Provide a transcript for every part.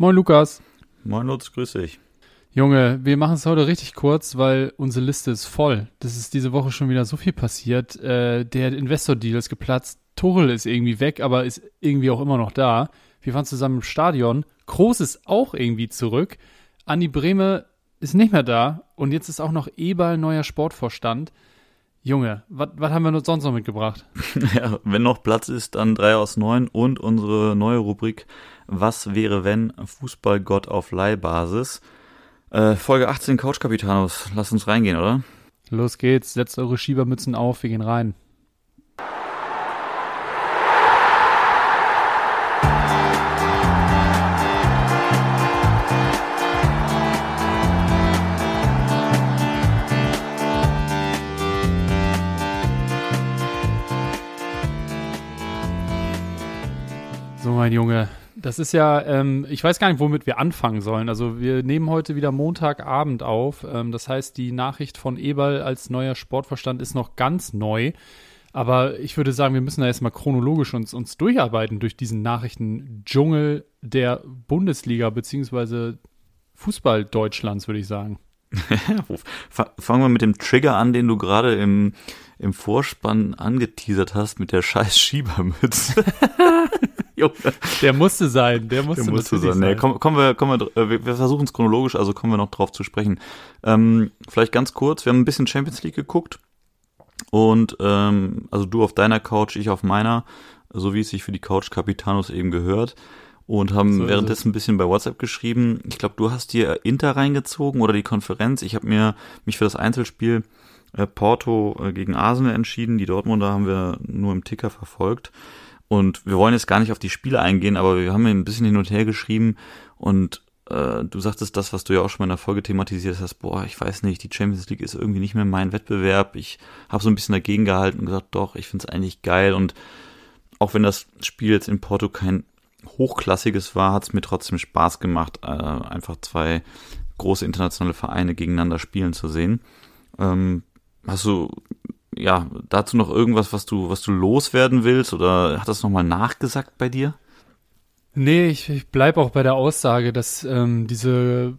Moin Lukas. Moin Lutz, grüß dich. Junge, wir machen es heute richtig kurz, weil unsere Liste ist voll. Das ist diese Woche schon wieder so viel passiert. Äh, der Investor-Deal ist geplatzt. Tuchel ist irgendwie weg, aber ist irgendwie auch immer noch da. Wir waren zusammen im Stadion. Kroos ist auch irgendwie zurück. Andi Breme ist nicht mehr da. Und jetzt ist auch noch Eberl neuer Sportvorstand. Junge, was haben wir sonst noch mitgebracht? Ja, wenn noch Platz ist, dann drei aus neun und unsere neue Rubrik Was wäre wenn Fußballgott auf Leihbasis. Äh, Folge 18 Couch Capitanos. Lass uns reingehen, oder? Los geht's, setzt eure Schiebermützen auf, wir gehen rein. Mein Junge, das ist ja, ähm, ich weiß gar nicht, womit wir anfangen sollen. Also wir nehmen heute wieder Montagabend auf. Ähm, das heißt, die Nachricht von Eberl als neuer Sportverstand ist noch ganz neu. Aber ich würde sagen, wir müssen da erstmal chronologisch uns, uns durcharbeiten durch diesen Nachrichten-Dschungel der Bundesliga beziehungsweise Fußball Deutschlands, würde ich sagen. Fangen wir mit dem Trigger an, den du gerade im, im Vorspann angeteasert hast, mit der scheiß Schiebermütze. der musste sein, der musste, der musste sein. Nee, kommen, kommen wir, kommen wir, äh, wir, wir versuchen es chronologisch, also kommen wir noch drauf zu sprechen. Ähm, vielleicht ganz kurz, wir haben ein bisschen Champions League geguckt und ähm, also du auf deiner Couch, ich auf meiner, so wie es sich für die Couch Capitanos eben gehört und haben so währenddessen ein bisschen bei WhatsApp geschrieben. Ich glaube, du hast dir Inter reingezogen oder die Konferenz. Ich habe mir mich für das Einzelspiel äh, Porto äh, gegen Arsenal entschieden. Die Dortmunder haben wir nur im Ticker verfolgt. Und wir wollen jetzt gar nicht auf die Spiele eingehen, aber wir haben ein bisschen hin und her geschrieben und äh, du sagtest das, was du ja auch schon mal in der Folge thematisiert hast, boah, ich weiß nicht, die Champions League ist irgendwie nicht mehr mein Wettbewerb. Ich habe so ein bisschen dagegen gehalten und gesagt, doch, ich finde es eigentlich geil. Und auch wenn das Spiel jetzt in Porto kein hochklassiges war, hat es mir trotzdem Spaß gemacht, äh, einfach zwei große internationale Vereine gegeneinander spielen zu sehen. Ähm, hast du ja dazu noch irgendwas, was du was du loswerden willst oder hat das nochmal nachgesagt bei dir? Nee, ich, ich bleibe auch bei der Aussage, dass ähm, diese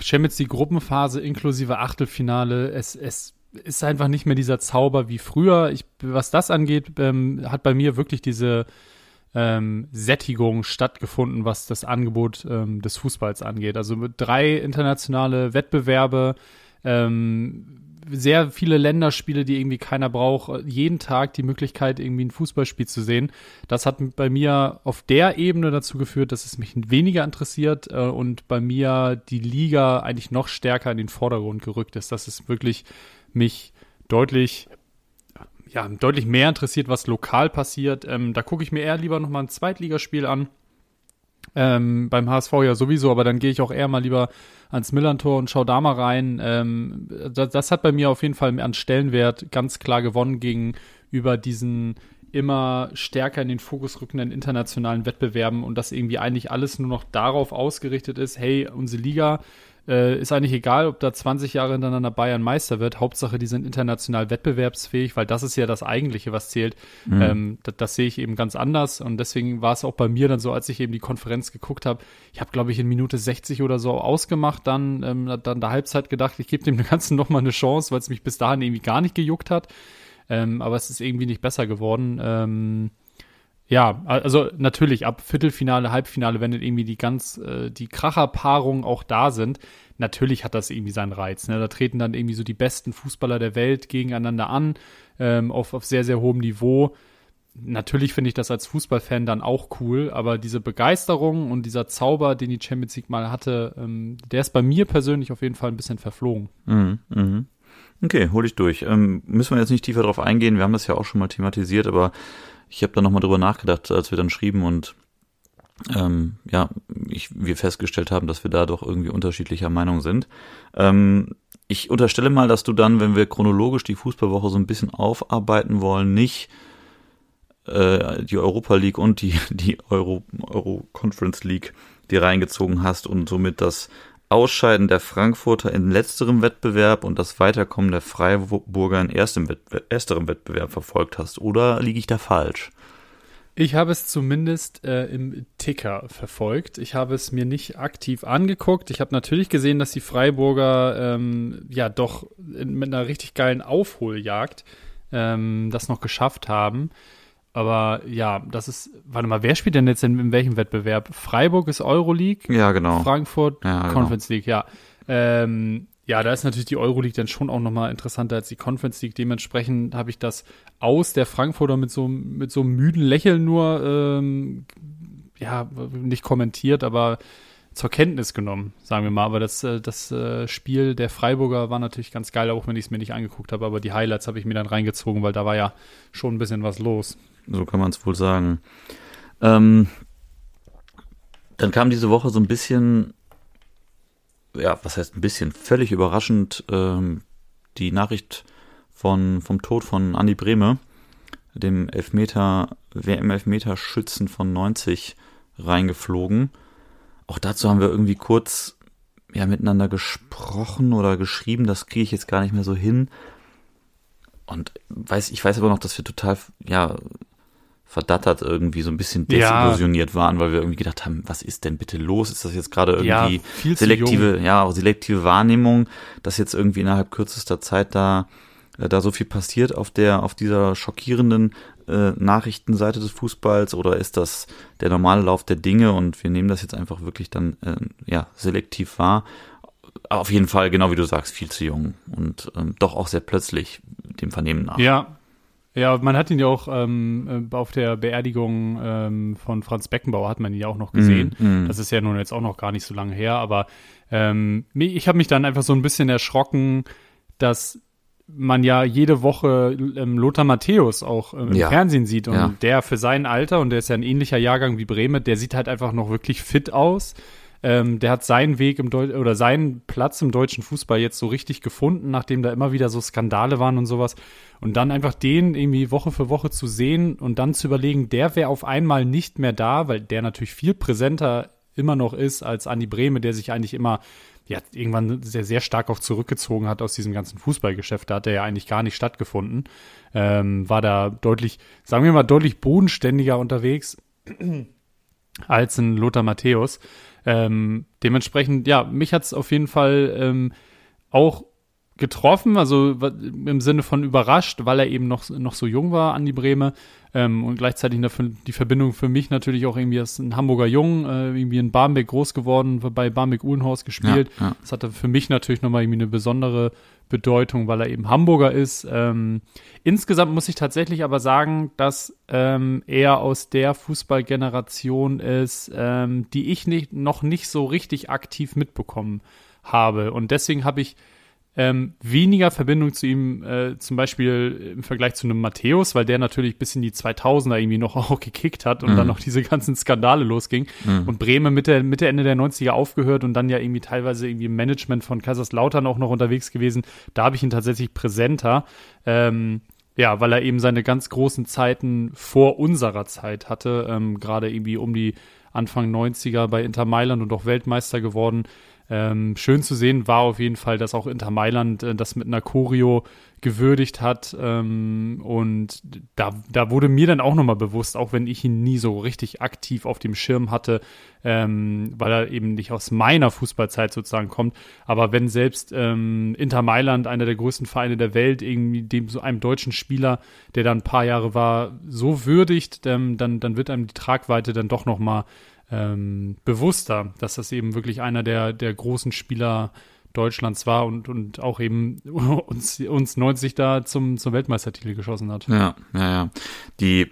Champions League Gruppenphase inklusive Achtelfinale, es, es ist einfach nicht mehr dieser Zauber wie früher. Ich, was das angeht, ähm, hat bei mir wirklich diese ähm, Sättigung stattgefunden, was das Angebot ähm, des Fußballs angeht. Also drei internationale Wettbewerbe, ähm, sehr viele Länderspiele, die irgendwie keiner braucht, jeden Tag die Möglichkeit, irgendwie ein Fußballspiel zu sehen. Das hat bei mir auf der Ebene dazu geführt, dass es mich weniger interessiert äh, und bei mir die Liga eigentlich noch stärker in den Vordergrund gerückt ist, dass es wirklich mich deutlich ja, deutlich mehr interessiert, was lokal passiert. Ähm, da gucke ich mir eher lieber nochmal ein Zweitligaspiel an. Ähm, beim HSV ja sowieso, aber dann gehe ich auch eher mal lieber ans Millantor und schaue da mal rein. Ähm, das, das, hat bei mir auf jeden Fall an Stellenwert ganz klar gewonnen gegenüber diesen immer stärker in den Fokus rückenden internationalen Wettbewerben und dass irgendwie eigentlich alles nur noch darauf ausgerichtet ist, hey, unsere Liga äh, ist eigentlich egal, ob da 20 Jahre hintereinander Bayern Meister wird. Hauptsache, die sind international wettbewerbsfähig, weil das ist ja das Eigentliche, was zählt. Mhm. Ähm, das, das, sehe ich eben ganz anders. Und deswegen war es auch bei mir dann so, als ich eben die Konferenz geguckt habe. Ich habe, glaube ich, in Minute 60 oder so ausgemacht, dann, ähm, dann der Halbzeit gedacht, ich gebe dem Ganzen nochmal eine Chance, weil es mich bis dahin irgendwie gar nicht gejuckt hat. Ähm, aber es ist irgendwie nicht besser geworden. Ähm, ja, also natürlich ab Viertelfinale, Halbfinale, wenn dann irgendwie die ganz, äh, die Kracherpaarungen auch da sind, natürlich hat das irgendwie seinen Reiz. Ne? Da treten dann irgendwie so die besten Fußballer der Welt gegeneinander an, ähm, auf, auf sehr, sehr hohem Niveau. Natürlich finde ich das als Fußballfan dann auch cool, aber diese Begeisterung und dieser Zauber, den die Champions League mal hatte, ähm, der ist bei mir persönlich auf jeden Fall ein bisschen verflogen. Mhm, mh. Okay, hol ich durch. Ähm, müssen wir jetzt nicht tiefer drauf eingehen, wir haben das ja auch schon mal thematisiert, aber ich habe da nochmal drüber nachgedacht, als wir dann schrieben und ähm, ja, ich, wir festgestellt haben, dass wir da doch irgendwie unterschiedlicher Meinung sind. Ähm, ich unterstelle mal, dass du dann, wenn wir chronologisch die Fußballwoche so ein bisschen aufarbeiten wollen, nicht äh, die Europa League und die, die Euro, Euro Conference League dir reingezogen hast und somit das Ausscheiden der Frankfurter in letzterem Wettbewerb und das Weiterkommen der Freiburger in erstem Wettbewerb, ersterem Wettbewerb verfolgt hast. Oder liege ich da falsch? Ich habe es zumindest äh, im Ticker verfolgt. Ich habe es mir nicht aktiv angeguckt. Ich habe natürlich gesehen, dass die Freiburger ähm, ja doch in, mit einer richtig geilen Aufholjagd ähm, das noch geschafft haben. Aber ja, das ist, warte mal, wer spielt denn jetzt in, in welchem Wettbewerb? Freiburg ist Euroleague? Ja, genau. Frankfurt Ja, genau. Conference League, ja. Ähm, ja, da ist natürlich die Euroleague dann schon auch nochmal interessanter als die Conference League. Dementsprechend habe ich das aus der Frankfurter mit so, mit so einem müden Lächeln nur, ähm, ja, nicht kommentiert, aber zur Kenntnis genommen, sagen wir mal. Aber das, äh, das äh, Spiel der Freiburger war natürlich ganz geil, auch wenn ich es mir nicht angeguckt habe. Aber die Highlights habe ich mir dann reingezogen, weil da war ja schon ein bisschen was los. So kann man es wohl sagen. Ähm, dann kam diese Woche so ein bisschen, ja, was heißt ein bisschen, völlig überraschend ähm, die Nachricht von, vom Tod von Andi Brehme, dem Elfmeter, WM-Elfmeter-Schützen von 90 reingeflogen. Auch dazu haben wir irgendwie kurz ja, miteinander gesprochen oder geschrieben, das kriege ich jetzt gar nicht mehr so hin. Und weiß, ich weiß aber noch, dass wir total, ja, verdattert irgendwie so ein bisschen Ja. desillusioniert waren, weil wir irgendwie gedacht haben, was ist denn bitte los? Ist das jetzt gerade Ja, irgendwie zu selektive, ja, selektive Wahrnehmung, dass jetzt irgendwie innerhalb kürzester Zeit da äh, da so viel passiert auf der auf dieser schockierenden äh, Nachrichtenseite des Fußballs oder ist das der normale Lauf der Dinge und wir nehmen das jetzt einfach wirklich dann äh, ja selektiv wahr? Auf jeden Fall, genau wie du sagst, viel zu jung und ähm, doch auch sehr plötzlich dem Vernehmen nach. Ja. Ja, man hat ihn ja auch ähm, äh, auf der Beerdigung ähm, von Franz Beckenbauer hat man ihn ja auch noch gesehen. Mm, mm. Das ist ja nun jetzt auch noch gar nicht so lange her, aber ähm, ich habe mich dann einfach so ein bisschen erschrocken, dass man ja jede Woche ähm, Lothar Matthäus auch ähm, im Ja. Fernsehen sieht und Ja. der für sein Alter und der ist ja ein ähnlicher Jahrgang wie Breme, der sieht halt einfach noch wirklich fit aus. Ähm, der hat seinen Weg im Deu oder seinen Platz im deutschen Fußball jetzt so richtig gefunden, nachdem da immer wieder so Skandale waren und sowas. Und dann einfach den irgendwie Woche für Woche zu sehen und dann zu überlegen, der wäre auf einmal nicht mehr da, weil der natürlich viel präsenter immer noch ist als Andi Brehme, der sich eigentlich immer ja, irgendwann sehr, sehr stark auch zurückgezogen hat aus diesem ganzen Fußballgeschäft. Da hat er ja eigentlich gar nicht stattgefunden. Ähm, war da deutlich, sagen wir mal, deutlich bodenständiger unterwegs als ein Lothar Matthäus. Ähm, dementsprechend, ja, mich hat's auf jeden Fall ähm, auch getroffen, also im Sinne von überrascht, weil er eben noch, noch so jung war, Andi Breme. Ähm, und gleichzeitig die Verbindung für mich natürlich auch irgendwie als ein Hamburger Jung, äh, irgendwie in Barmbek groß geworden, bei Barmbek-Uhlenhaus gespielt. Ja, ja. Das hatte für mich natürlich nochmal irgendwie eine besondere Bedeutung, weil er eben Hamburger ist. Ähm, insgesamt muss ich tatsächlich aber sagen, dass ähm, er aus der Fußballgeneration ist, ähm, die ich nicht, noch nicht so richtig aktiv mitbekommen habe. Und deswegen habe ich ähm, weniger Verbindung zu ihm, äh, zum Beispiel im Vergleich zu einem Matthäus, weil der natürlich bis in die 2000er irgendwie noch auch gekickt hat und Mhm. dann noch diese ganzen Skandale losging. Und Bremen Mitte, Mitte, Ende der 90er aufgehört und dann ja irgendwie teilweise irgendwie im Management von Kaiserslautern auch noch unterwegs gewesen. Da habe ich ihn tatsächlich präsenter. Ähm, ja, weil er eben seine ganz großen Zeiten vor unserer Zeit hatte, ähm, gerade irgendwie um die Anfang 90er bei Inter Mailand und auch Weltmeister geworden. Ähm, schön zu sehen war auf jeden Fall, dass auch Inter Mailand äh, das mit einer Choreo gewürdigt hat. Ähm, und da, da wurde mir dann auch nochmal bewusst, auch wenn ich ihn nie so richtig aktiv auf dem Schirm hatte, ähm, weil er eben nicht aus meiner Fußballzeit sozusagen kommt. Aber wenn selbst ähm, Inter Mailand, einer der größten Vereine der Welt, irgendwie dem so einem deutschen Spieler, der da ein paar Jahre war, so würdigt, ähm, dann, dann wird einem die Tragweite dann doch nochmal ähm, bewusster, dass das eben wirklich einer der, der großen Spieler Deutschlands war und, und auch eben uns, uns 90 da zum, zum Weltmeistertitel geschossen hat. Ja, ja, ja. Die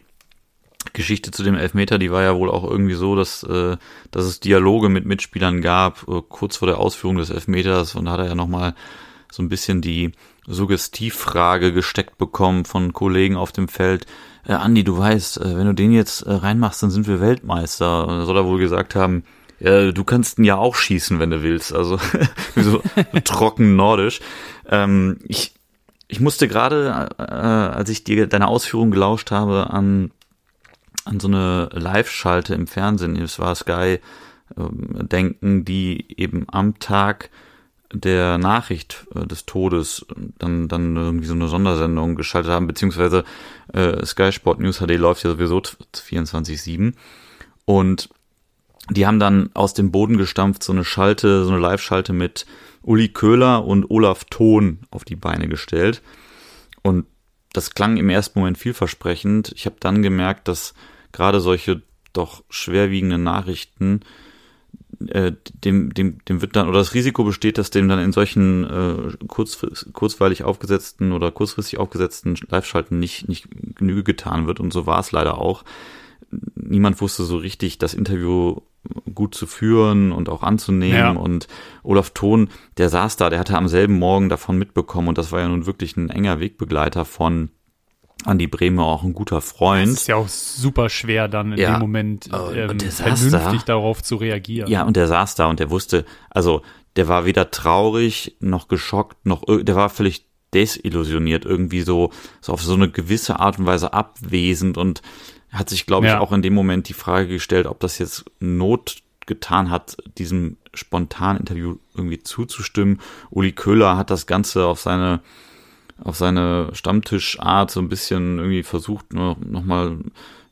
Geschichte zu dem Elfmeter, die war ja wohl auch irgendwie so, dass, äh, dass es Dialoge mit Mitspielern gab, äh, kurz vor der Ausführung des Elfmeters. Und da hat er ja nochmal so ein bisschen die Suggestivfrage gesteckt bekommen von Kollegen auf dem Feld. Äh, Andi, du weißt, äh, wenn du den jetzt äh, reinmachst, dann sind wir Weltmeister. Und soll er wohl gesagt haben, ja, du kannst ihn ja auch schießen, wenn du willst. Also so trocken nordisch. Ähm, ich, ich musste gerade, äh, als ich dir deine Ausführung gelauscht habe, an, an so eine Live-Schalte im Fernsehen, es war Sky, ähm, denken, die eben am Tag der Nachricht äh, des Todes dann, dann irgendwie so eine Sondersendung geschaltet haben, beziehungsweise äh, Sky Sport News HD läuft ja sowieso 24-7 und die haben dann aus dem Boden gestampft so eine Schalte, so eine Live-Schalte mit Uli Köhler und Olaf Thon auf die Beine gestellt. Und das klang im ersten Moment vielversprechend. Ich habe dann gemerkt, dass gerade solche doch schwerwiegenden Nachrichten äh, dem, dem, dem wird dann, oder das Risiko besteht, dass dem dann in solchen äh, kurz, kurzweilig aufgesetzten oder kurzfristig aufgesetzten Live-Schalten nicht, nicht Genüge getan wird. Und so war es leider auch. Niemand wusste so richtig, das Interview gut zu führen und auch anzunehmen. Ja. Und Olaf Thon, der saß da, der hatte am selben Morgen davon mitbekommen und das war ja nun wirklich ein enger Wegbegleiter von Andi Bremer auch ein guter Freund. Das ist ja auch super schwer dann in ja, dem Moment ähm, vernünftig da. darauf zu reagieren. Ja, und der saß da und der wusste, also der war weder traurig noch geschockt, noch der war völlig desillusioniert, irgendwie so, so auf so eine gewisse Art und Weise abwesend und hat sich, glaube ich, ja. auch in dem Moment die Frage gestellt, ob das jetzt Not getan hat, diesem spontanen Interview irgendwie zuzustimmen. Uli Köhler hat das Ganze auf seine auf seine Stammtischart so ein bisschen irgendwie versucht, noch, noch mal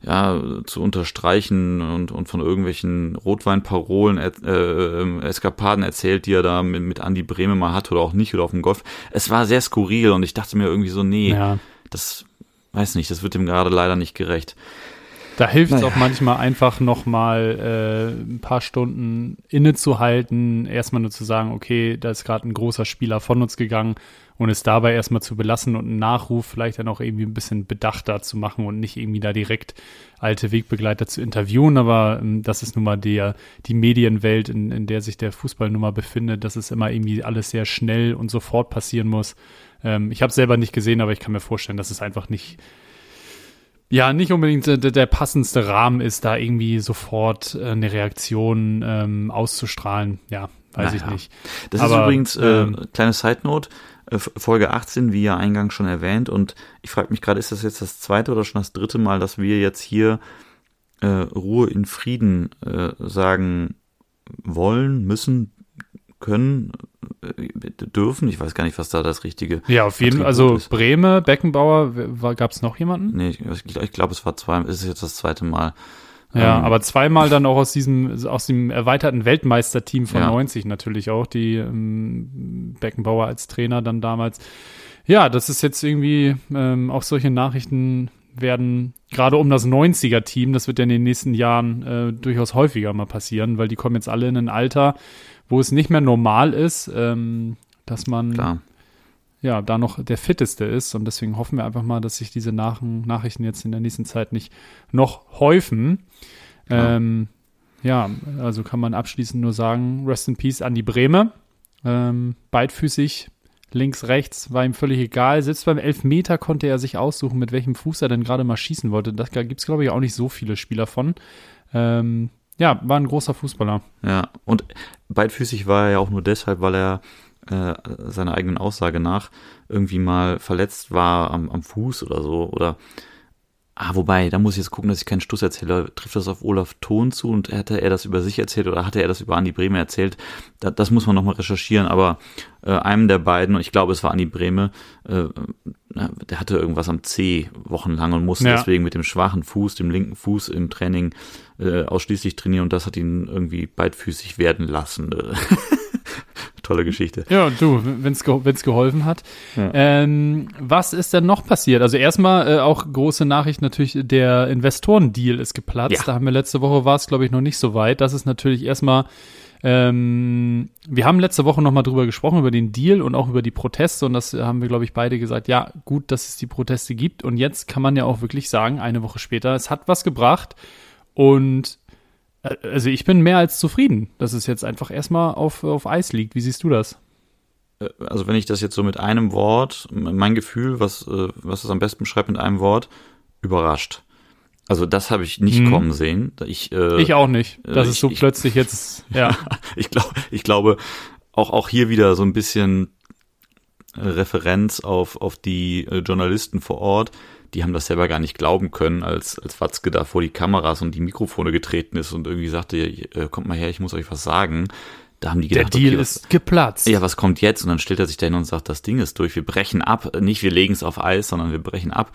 ja, zu unterstreichen und, und von irgendwelchen Rotweinparolen, äh, äh, Eskapaden erzählt, die er da mit, mit Andy Breme mal hat oder auch nicht oder auf dem Golf. Es war sehr skurril und ich dachte mir irgendwie so, nee, ja. das weiß nicht, das wird ihm gerade leider nicht gerecht. Da hilft es naja. auch manchmal einfach nochmal äh, ein paar Stunden innezuhalten, erstmal nur zu sagen, okay, da ist gerade ein großer Spieler von uns gegangen und es dabei erstmal zu belassen und einen Nachruf vielleicht dann auch irgendwie ein bisschen bedachter zu machen und nicht irgendwie da direkt alte Wegbegleiter zu interviewen. Aber ähm, das ist nun mal der, die Medienwelt, in, in der sich der Fußball nun mal befindet, dass es immer irgendwie alles sehr schnell und sofort passieren muss. Ähm, ich habe es selber nicht gesehen, aber ich kann mir vorstellen, dass es einfach nicht ja, nicht unbedingt der, der, passendste Rahmen ist, da irgendwie sofort äh, eine Reaktion ähm, auszustrahlen. Ja, weiß naja. ich nicht. Das Aber, ist übrigens, äh, ähm, kleine Side Note, äh, Folge 18, wie ja eingangs schon erwähnt. Und ich frage mich gerade, ist das jetzt das zweite oder schon das dritte Mal, dass wir jetzt hier äh, Ruhe in Frieden äh, sagen wollen, müssen, können, äh, dürfen? Ich weiß gar nicht, was da das richtige. Ja, auf jeden Fall. Also ist. Breme, Beckenbauer, gab es noch jemanden? Nee, ich, ich glaube, es war zwei, es ist jetzt das zweite Mal. Ja, ähm, aber zweimal dann auch aus diesem, aus dem erweiterten Weltmeisterteam von ja. 90 natürlich auch, die ähm, Beckenbauer als Trainer dann damals. Ja, das ist jetzt irgendwie, ähm, auch solche Nachrichten werden gerade um das 90er-Team, das wird ja in den nächsten Jahren äh, durchaus häufiger mal passieren, weil die kommen jetzt alle in ein Alter, wo es nicht mehr normal ist, ähm, dass man Klar ja, da noch der fitteste ist. Und deswegen hoffen wir einfach mal, dass sich diese Nach Nachrichten jetzt in der nächsten Zeit nicht noch häufen. Ja. Ähm, ja, also kann man abschließend nur sagen, Rest in Peace an die Breme. Ähm, beidfüßig, links, rechts, war ihm völlig egal. Selbst beim Elfmeter konnte er sich aussuchen, mit welchem Fuß er denn gerade mal schießen wollte. Da gibt es, glaube ich, auch nicht so viele Spieler von. Ähm, ja, war ein großer Fußballer. Ja, und beidfüßig war er ja auch nur deshalb, weil er äh, seiner eigenen Aussage nach irgendwie mal verletzt war am, am Fuß oder so oder Ah, wobei, da muss ich jetzt gucken, dass ich keinen Stuss erzähle. Trifft das auf Olaf Thon zu und hatte er das über sich erzählt oder hatte er das über Andi Breme erzählt? Da, das muss man nochmal recherchieren, aber äh, einem der beiden, und ich glaube, es war Andi Breme, äh, der hatte irgendwas am C wochenlang und musste ja. deswegen mit dem schwachen Fuß, dem linken Fuß im Training äh, ausschließlich trainieren und das hat ihn irgendwie beidfüßig werden lassen. tolle Geschichte. Ja, du, wenn es wenn's geholfen hat. Ja. Ähm, was ist denn noch passiert? Also erstmal äh, auch große Nachricht natürlich, der Investorendeal ist geplatzt. Ja. Da haben wir letzte Woche war es, glaube ich, noch nicht so weit. Das ist natürlich erstmal ähm, wir haben letzte Woche nochmal drüber gesprochen, über den Deal und auch über die Proteste und das haben wir, glaube ich, beide gesagt, ja, gut, dass es die Proteste gibt und jetzt kann man ja auch wirklich sagen, eine Woche später, es hat was gebracht und also ich bin mehr als zufrieden, dass es jetzt einfach erstmal auf, auf Eis liegt. Wie siehst du das? Äh, also wenn ich das jetzt so mit einem Wort, mein Gefühl, was, äh, was es am besten beschreibt mit einem Wort, überrascht. Also das habe ich nicht hm. kommen sehen. Ich, äh, ich auch nicht. Das ich, ist so ich, plötzlich jetzt, ja. ich glaube, ich glaube, auch, auch hier wieder so ein bisschen Referenz auf, auf die Journalisten vor Ort, die haben das selber gar nicht glauben können, als, als Watzke da vor die Kameras und die Mikrofone getreten ist und irgendwie sagte, äh, kommt mal her, ich muss euch was sagen. da haben die gedacht, Der Deal okay, was, ist geplatzt. ja, was kommt jetzt? Und dann stellt er sich dahin und sagt, das Ding ist durch, wir brechen ab. Nicht wir legen es auf Eis, sondern wir brechen ab.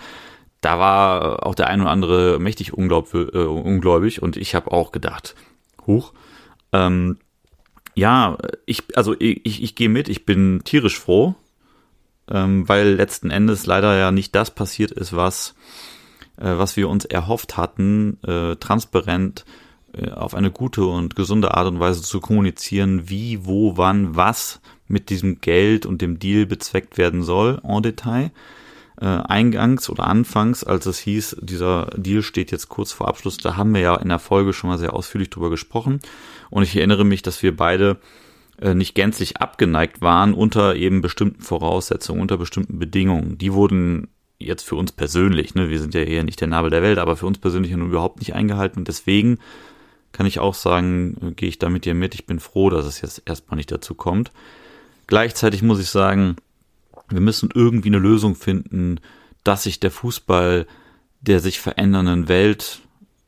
Da war auch der ein oder andere mächtig unglaub, äh, ungläubig und ich habe auch gedacht, huch. Ähm, ja, ich, also ich, ich, ich gehe mit, ich bin tierisch froh, ähm, weil letzten Endes leider ja nicht das passiert ist, was, äh, was wir uns erhofft hatten, äh, transparent äh, auf eine gute und gesunde Art und Weise zu kommunizieren, wie, wo, wann, was mit diesem Geld und dem Deal bezweckt werden soll, en Detail. Äh, eingangs oder anfangs, als es hieß, dieser Deal steht jetzt kurz vor Abschluss, da haben wir ja in der Folge schon mal sehr ausführlich drüber gesprochen. Und ich erinnere mich, dass wir beide nicht gänzlich abgeneigt waren unter eben bestimmten Voraussetzungen, unter bestimmten Bedingungen. Die wurden jetzt für uns persönlich, ne, wir sind ja eher nicht der Nabel der Welt, aber für uns persönlich nun überhaupt nicht eingehalten. Und deswegen kann ich auch sagen, äh, gehe ich da mit dir mit. Ich bin froh, dass es jetzt erstmal nicht dazu kommt. Gleichzeitig muss ich sagen, wir müssen irgendwie eine Lösung finden, dass sich der Fußball der sich verändernden Welt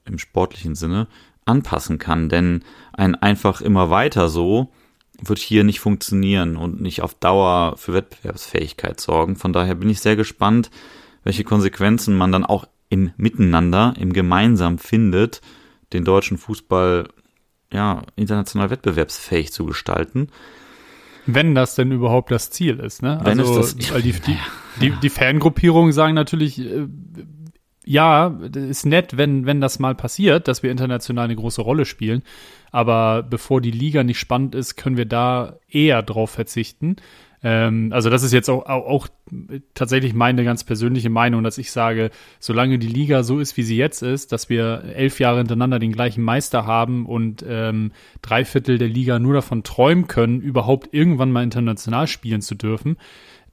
im sportlichen Sinne anpassen kann. Denn ein einfach immer weiter so wird hier nicht funktionieren und nicht auf Dauer für Wettbewerbsfähigkeit sorgen. Von daher bin ich sehr gespannt, welche Konsequenzen man dann auch im Miteinander, im Gemeinsam findet, den deutschen Fußball ja international wettbewerbsfähig zu gestalten. Wenn das denn überhaupt das Ziel ist, ne? Wenn also, es das- weil die, die, die, die Fangruppierungen sagen natürlich, äh, ja, ist nett, wenn, wenn das mal passiert, dass wir international eine große Rolle spielen. Aber bevor die Liga nicht spannend ist, können wir da eher drauf verzichten. Ähm, also das ist jetzt auch, auch, auch tatsächlich meine ganz persönliche Meinung, dass ich sage, solange die Liga so ist, wie sie jetzt ist, dass wir elf Jahre hintereinander den gleichen Meister haben und ähm, drei Viertel der Liga nur davon träumen können, überhaupt irgendwann mal international spielen zu dürfen,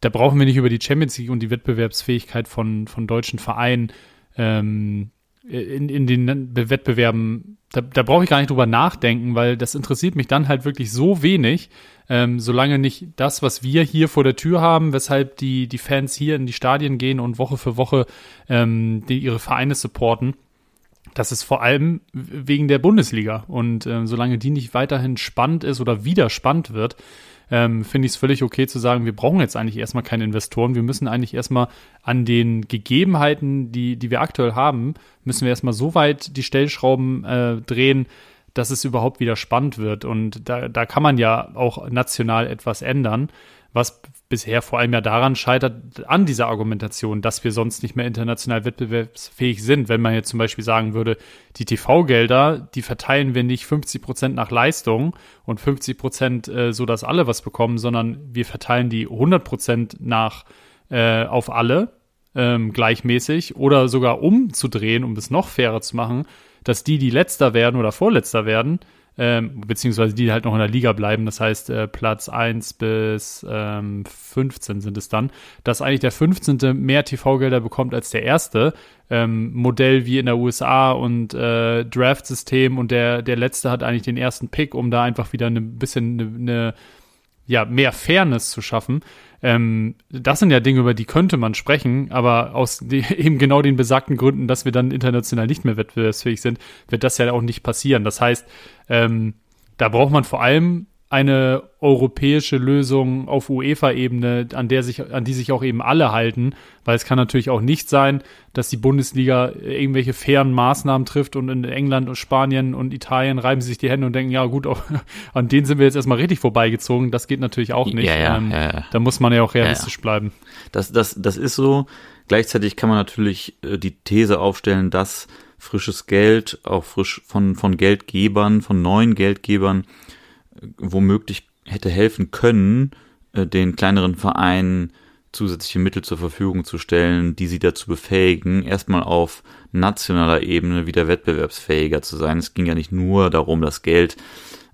da brauchen wir nicht über die Champions League und die Wettbewerbsfähigkeit von, von deutschen Vereinen ähm, in, in den Wettbewerben, da, da brauche ich gar nicht drüber nachdenken, weil das interessiert mich dann halt wirklich so wenig, ähm, solange nicht das, was wir hier vor der Tür haben, weshalb die, die Fans hier in die Stadien gehen und Woche für Woche ähm, die ihre Vereine supporten, das ist vor allem wegen der Bundesliga. Und ähm, solange die nicht weiterhin spannend ist oder wieder spannend wird, ähm, finde ich es völlig okay zu sagen, wir brauchen jetzt eigentlich erstmal keine Investoren. Wir müssen eigentlich erstmal an den Gegebenheiten, die, die wir aktuell haben, müssen wir erstmal so weit die Stellschrauben äh, drehen, dass es überhaupt wieder spannend wird. Und da, da kann man ja auch national etwas ändern, was bisher vor allem ja daran scheitert, an dieser Argumentation, dass wir sonst nicht mehr international wettbewerbsfähig sind. Wenn man jetzt zum Beispiel sagen würde, die TV-Gelder, die verteilen wir nicht 50 Prozent nach Leistung und 50 Prozent äh, so, dass alle was bekommen, sondern wir verteilen die 100 Prozent nach äh, auf alle ähm, gleichmäßig oder sogar umzudrehen, um es noch fairer zu machen, dass die, die letzter werden oder vorletzter werden, ähm, beziehungsweise die halt noch in der Liga bleiben, das heißt äh, Platz 1 bis ähm, 15 sind es dann, dass eigentlich der 15. mehr TV-Gelder bekommt als der erste. Ähm, Modell wie in der USA und äh, Draft-System und der, der letzte hat eigentlich den ersten Pick, um da einfach wieder ein bisschen eine, eine ja, mehr Fairness zu schaffen. Ähm, das sind ja Dinge, über die könnte man sprechen, aber aus die, eben genau den besagten Gründen, dass wir dann international nicht mehr wettbewerbsfähig sind, wird das ja auch nicht passieren. Das heißt, ähm, da braucht man vor allem eine europäische Lösung auf UEFA-Ebene, an der sich, an die sich auch eben alle halten, weil es kann natürlich auch nicht sein, dass die Bundesliga irgendwelche fairen Maßnahmen trifft und in England und Spanien und Italien reiben sie sich die Hände und denken, ja gut, auch, an denen sind wir jetzt erstmal richtig vorbeigezogen. Das geht natürlich auch nicht. Ja, ja, ähm, ja. Da muss man ja auch realistisch bleiben. Das, das, das ist so. Gleichzeitig kann man natürlich äh, die These aufstellen, dass frisches Geld, auch frisch von, von Geldgebern, von neuen Geldgebern, womöglich hätte helfen können, äh, den kleineren Vereinen zusätzliche Mittel zur Verfügung zu stellen, die sie dazu befähigen, erstmal auf nationaler Ebene wieder wettbewerbsfähiger zu sein. Es ging ja nicht nur darum, das Geld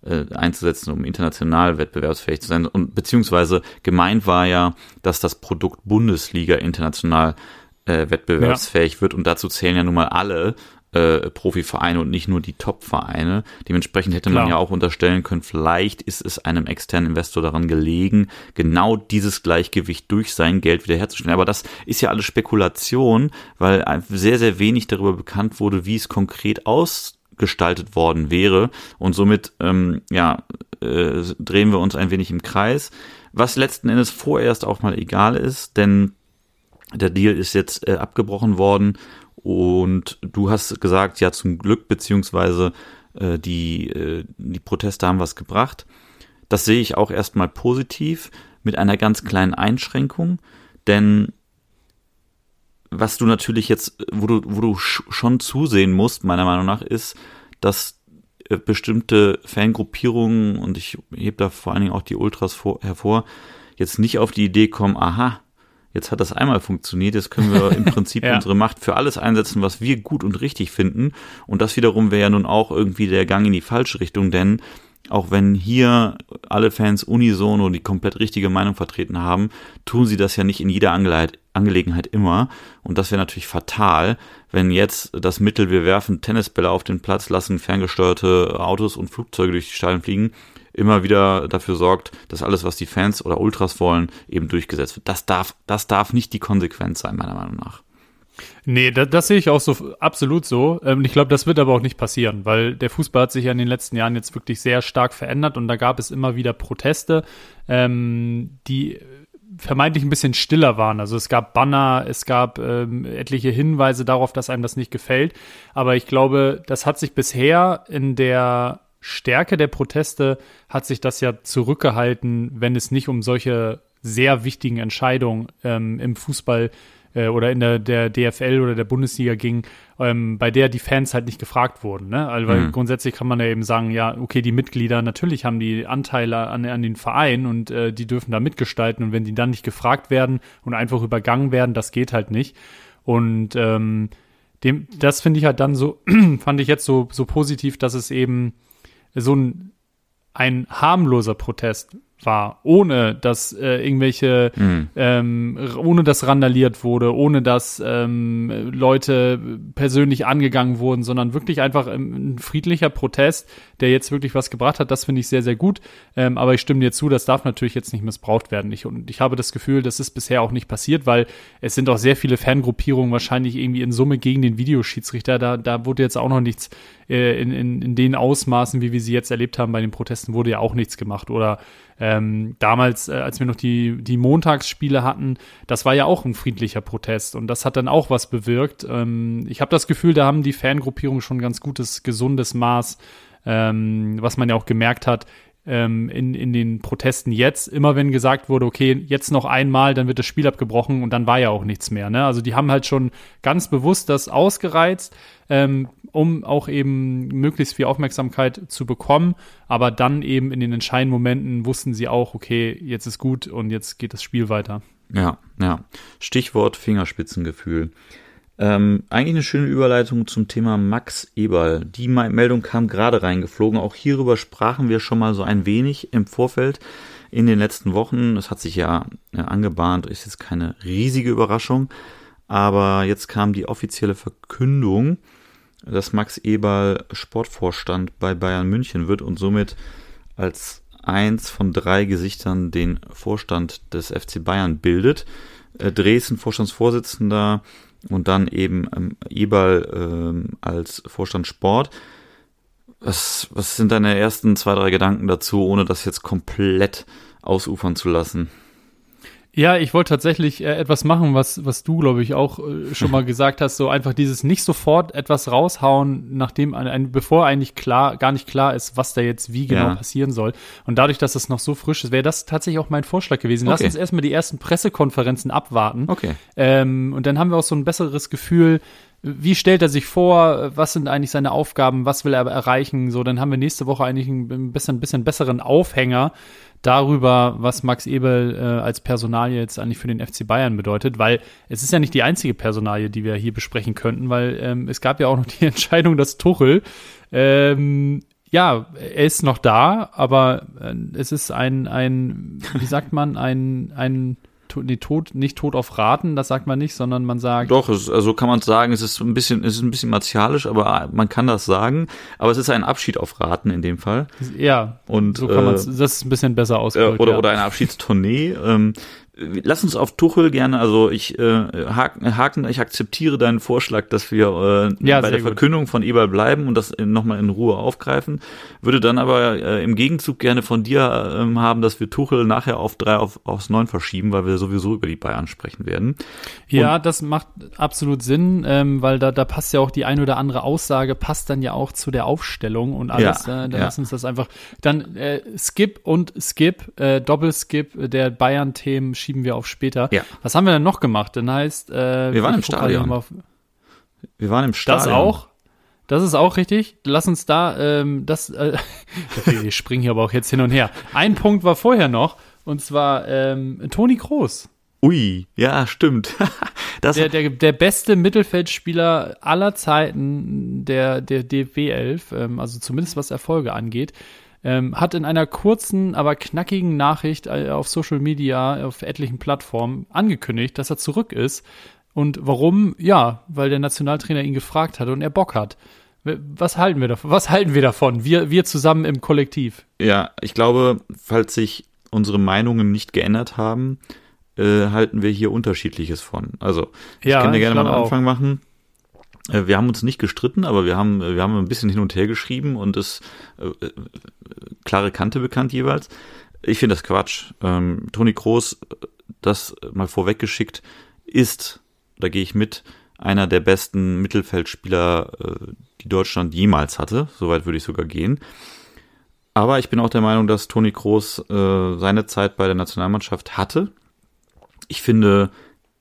äh, einzusetzen, um international wettbewerbsfähig zu sein. Und beziehungsweise gemeint war ja, dass das Produkt Bundesliga international äh, wettbewerbsfähig wird und dazu zählen ja nun mal alle äh, Profivereine und nicht nur die Top-Vereine. Dementsprechend hätte man Klar. ja auch unterstellen können, vielleicht ist es einem externen Investor daran gelegen, genau dieses Gleichgewicht durch sein Geld wiederherzustellen. Aber das ist ja alles Spekulation, weil sehr, sehr wenig darüber bekannt wurde, wie es konkret ausgestaltet worden wäre. Und somit, ähm, ja, äh, drehen wir uns ein wenig im Kreis, was letzten Endes vorerst auch mal egal ist, denn der Deal ist jetzt äh, abgebrochen worden und du hast gesagt, ja zum Glück, beziehungsweise äh, die, äh, die Proteste haben was gebracht. Das sehe ich auch erstmal positiv mit einer ganz kleinen Einschränkung, denn was du natürlich jetzt, wo du, wo du schon zusehen musst, meiner Meinung nach, ist, dass äh, bestimmte Fangruppierungen, und ich hebe da vor allen Dingen auch die Ultras vor, hervor, jetzt nicht auf die Idee kommen, aha, jetzt hat das einmal funktioniert, jetzt können wir im Prinzip ja. unsere Macht für alles einsetzen, was wir gut und richtig finden. Und das wiederum wäre ja nun auch irgendwie der Gang in die falsche Richtung, denn auch wenn hier alle Fans unisono die komplett richtige Meinung vertreten haben, tun sie das ja nicht in jeder Angelegenheit immer. Und das wäre natürlich fatal, wenn jetzt das Mittel, wir werfen Tennisbälle auf den Platz, lassen ferngesteuerte Autos und Flugzeuge durch die Stadien fliegen, immer wieder dafür sorgt, dass alles, was die Fans oder Ultras wollen, eben durchgesetzt wird. Das darf, das darf nicht die Konsequenz sein, meiner Meinung nach. Nee, das, das sehe ich auch so absolut so. Ähm, ich glaube, das wird aber auch nicht passieren, weil der Fußball hat sich ja in den letzten Jahren jetzt wirklich sehr stark verändert und da gab es immer wieder Proteste, ähm, die vermeintlich ein bisschen stiller waren. Also es gab Banner, es gab ähm, etliche Hinweise darauf, dass einem das nicht gefällt. Aber ich glaube, das hat sich bisher in der Stärke der Proteste hat sich das ja zurückgehalten, wenn es nicht um solche sehr wichtigen Entscheidungen ähm, im Fußball äh, oder in der, der DFL oder der Bundesliga ging, ähm, bei der die Fans halt nicht gefragt wurden. Ne? Also, weil mhm. grundsätzlich kann man ja eben sagen, ja, okay, die Mitglieder, natürlich haben die Anteile an, an den Verein und äh, die dürfen da mitgestalten und wenn die dann nicht gefragt werden und einfach übergangen werden, das geht halt nicht. Und ähm, dem, das finde ich halt dann so, fand ich jetzt so, so positiv, dass es eben so ein, ein harmloser Protest war, ohne dass äh, irgendwelche, mhm. ähm, ohne dass randaliert wurde, ohne dass ähm, Leute persönlich angegangen wurden, sondern wirklich einfach ein friedlicher Protest, der jetzt wirklich was gebracht hat. Das finde ich sehr, sehr gut. Ähm, aber ich stimme dir zu, das darf natürlich jetzt nicht missbraucht werden. Ich, und ich habe das Gefühl, das ist bisher auch nicht passiert, weil es sind auch sehr viele Fangruppierungen wahrscheinlich irgendwie in Summe gegen den Videoschiedsrichter. Da, da wurde jetzt auch noch nichts äh, in, in, in den Ausmaßen, wie wir sie jetzt erlebt haben bei den Protesten, wurde ja auch nichts gemacht. Oder ähm, damals, äh, als wir noch die, die Montagsspiele hatten, das war ja auch ein friedlicher Protest und das hat dann auch was bewirkt. Ähm, ich habe das Gefühl, da haben die Fangruppierungen schon ein ganz gutes, gesundes Maß, ähm, was man ja auch gemerkt hat, ähm, in, in den Protesten jetzt, immer wenn gesagt wurde, okay, jetzt noch einmal, dann wird das Spiel abgebrochen und dann war ja auch nichts mehr. Ne? Also die haben halt schon ganz bewusst das ausgereizt, ähm, um auch eben möglichst viel Aufmerksamkeit zu bekommen. Aber dann eben in den entscheidenden Momenten wussten sie auch, okay, jetzt ist gut und jetzt geht das Spiel weiter. Ja, ja. Stichwort Fingerspitzengefühl. Ähm, eigentlich eine schöne Überleitung zum Thema Max Eberl. Die Meldung kam gerade reingeflogen. Auch hierüber sprachen wir schon mal so ein wenig im Vorfeld in den letzten Wochen. Es hat sich ja äh, angebahnt, ist jetzt keine riesige Überraschung. Aber jetzt kam die offizielle Verkündung, dass Max Eberl Sportvorstand bei Bayern München wird und somit als eins von drei Gesichtern den Vorstand des FC Bayern bildet. Äh, Dresden Vorstandsvorsitzender, und dann eben ähm, Eberl ähm, als Vorstand Sport. Was, was sind deine ersten zwei, drei Gedanken dazu, ohne das jetzt komplett ausufern zu lassen? Ja, ich wollte tatsächlich äh, etwas machen, was, was du, glaube ich, auch äh, schon mal gesagt hast, so einfach dieses nicht sofort etwas raushauen, nachdem ein, ein, bevor eigentlich klar, gar nicht klar ist, was da jetzt wie genau ja. passieren soll. Und dadurch, dass es noch so frisch ist, wäre das tatsächlich auch mein Vorschlag gewesen. Lass okay. uns erstmal die ersten Pressekonferenzen abwarten. Okay. Ähm, und dann haben wir auch so ein besseres Gefühl, wie stellt er sich vor? Was sind eigentlich seine Aufgaben? Was will er erreichen? So, dann haben wir nächste Woche eigentlich ein bisschen, bisschen besseren Aufhänger darüber, was Max Ebel äh, als Personalie jetzt eigentlich für den FC Bayern bedeutet, weil es ist ja nicht die einzige Personalie, die wir hier besprechen könnten, weil ähm, es gab ja auch noch die Entscheidung, dass Tuchel ähm, ja, er ist noch da, aber äh, es ist ein, ein, wie sagt man, ein, ein nee, tot, nicht tot auf Raten, das sagt man nicht, sondern man sagt. Doch, es, also kann man sagen, es ist ein bisschen, es ist ein bisschen martialisch, aber man kann das sagen. Aber es ist ein Abschied auf Raten in dem Fall. Ja. Und so kann man äh, das ist ein bisschen besser ausgedrückt. Oder, ja. oder eine Abschiedstournee. Ähm, lass uns auf Tuchel gerne, also ich äh, haken, ich akzeptiere deinen Vorschlag, dass wir äh, ja, bei der gut. Verkündung von Eberl bleiben und das nochmal in Ruhe aufgreifen. Würde dann aber äh, im Gegenzug gerne von dir ähm, haben, dass wir Tuchel nachher auf drei auf, aufs neun verschieben, weil wir sowieso über die Bayern sprechen werden. Ja, und, das macht absolut Sinn, ähm, weil da, da passt ja auch die ein oder andere Aussage, passt dann ja auch zu der Aufstellung und alles. Ja, äh, dann ja. lass uns das einfach. Dann äh, Skip und Skip, äh, Doppelskip der Bayern-Themen schieben wir auf später. Ja. Was haben wir denn noch gemacht? Dann heißt, äh, wir waren im Stadion. Auf, wir waren im Stadion. Das auch? Das ist auch richtig. Lass uns da, ähm, das, äh, ich springe hier aber auch jetzt hin und her. Ein Punkt war vorher noch, und zwar ähm, Toni Kroos. Ui, ja, stimmt. der, der, der beste Mittelfeldspieler aller Zeiten der, der DFB 11, ähm, also zumindest was Erfolge angeht ähm, hat in einer kurzen, aber knackigen Nachricht äh, auf Social Media, auf etlichen Plattformen angekündigt, dass er zurück ist. Und warum? Ja, weil der Nationaltrainer ihn gefragt hat und er Bock hat. Was halten wir davon? Was halten wir davon? Wir, wir zusammen im Kollektiv. Ja, ich glaube, falls sich unsere Meinungen nicht geändert haben, äh, halten wir hier unterschiedliches von. Also, ich ja, kann dir gerne mal einen Anfang machen. Äh, wir haben uns nicht gestritten, aber wir haben, wir haben ein bisschen hin und her geschrieben und es äh, äh klare Kante bekannt jeweils. Ich finde das Quatsch. Ähm, Toni Kroos, das mal vorweggeschickt, ist, da gehe ich mit, einer der besten Mittelfeldspieler, äh, die Deutschland jemals hatte. Soweit würde ich sogar gehen. Aber ich bin auch der Meinung, dass Toni Kroos äh, seine Zeit bei der Nationalmannschaft hatte. Ich finde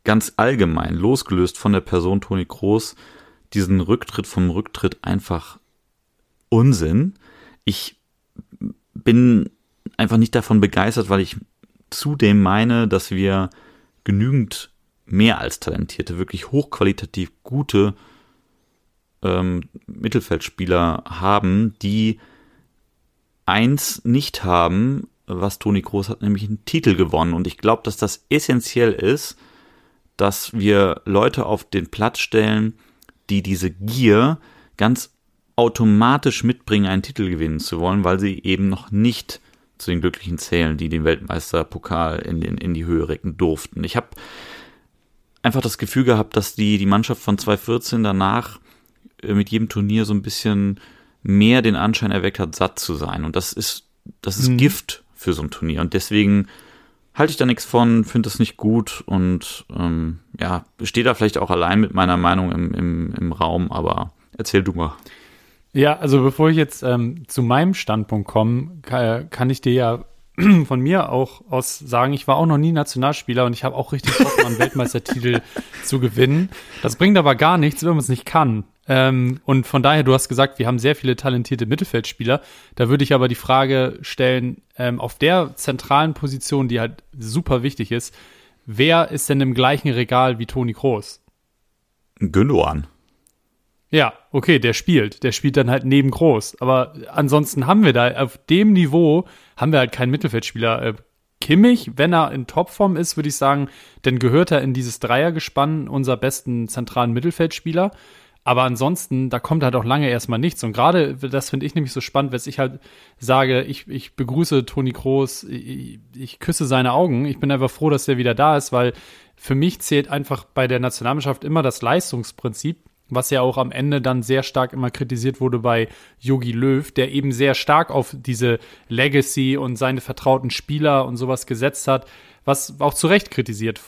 ganz allgemein, losgelöst von der Person Toni Kroos, diesen Rücktritt vom Rücktritt einfach Unsinn. Ich bin einfach nicht davon begeistert, weil ich zudem meine, dass wir genügend mehr als talentierte, wirklich hochqualitativ gute ähm, Mittelfeldspieler haben, die eins nicht haben, was Toni Kroos hat, nämlich einen Titel gewonnen. Und ich glaube, dass das essentiell ist, dass wir Leute auf den Platz stellen, die diese Gier ganz automatisch mitbringen, einen Titel gewinnen zu wollen, weil sie eben noch nicht zu den Glücklichen zählen, die den Weltmeisterpokal in, in, in die Höhe recken durften. Ich habe einfach das Gefühl gehabt, dass die, die Mannschaft von 2014 danach äh, mit jedem Turnier so ein bisschen mehr den Anschein erweckt hat, satt zu sein. Und das ist, das ist mhm. Gift für so ein Turnier. Und deswegen halte ich da nichts von, finde das nicht gut und ähm, ja, stehe da vielleicht auch allein mit meiner Meinung im, im, im Raum, aber erzähl du mal. Ja, also bevor ich jetzt ähm, zu meinem Standpunkt komme, kann, kann ich dir ja von mir auch aus sagen, ich war auch noch nie Nationalspieler und ich habe auch richtig Bock, einen Weltmeistertitel zu gewinnen. Das bringt aber gar nichts, wenn man es nicht kann. Ähm, und von daher, du hast gesagt, wir haben sehr viele talentierte Mittelfeldspieler. Da würde ich aber die Frage stellen, ähm, auf der zentralen Position, die halt super wichtig ist, wer ist denn im gleichen Regal wie Toni Kroos? Gündogan. Ja, okay, der spielt. Der spielt dann halt neben Groß. Aber ansonsten haben wir da auf dem Niveau haben wir halt keinen Mittelfeldspieler. Äh, Kimmich, wenn er in Topform ist, würde ich sagen, dann gehört er in dieses Dreiergespann unserer besten zentralen Mittelfeldspieler. Aber ansonsten, da kommt halt auch lange erstmal nichts. Und gerade, das finde ich nämlich so spannend, wenn ich halt sage, ich, ich begrüße Toni Kroos, ich, ich küsse seine Augen. Ich bin einfach froh, dass er wieder da ist, weil für mich zählt einfach bei der Nationalmannschaft immer das Leistungsprinzip, was ja auch am Ende dann sehr stark immer kritisiert wurde bei Yogi Löw, der eben sehr stark auf diese Legacy und seine vertrauten Spieler und sowas gesetzt hat, was auch zu Recht kritisiert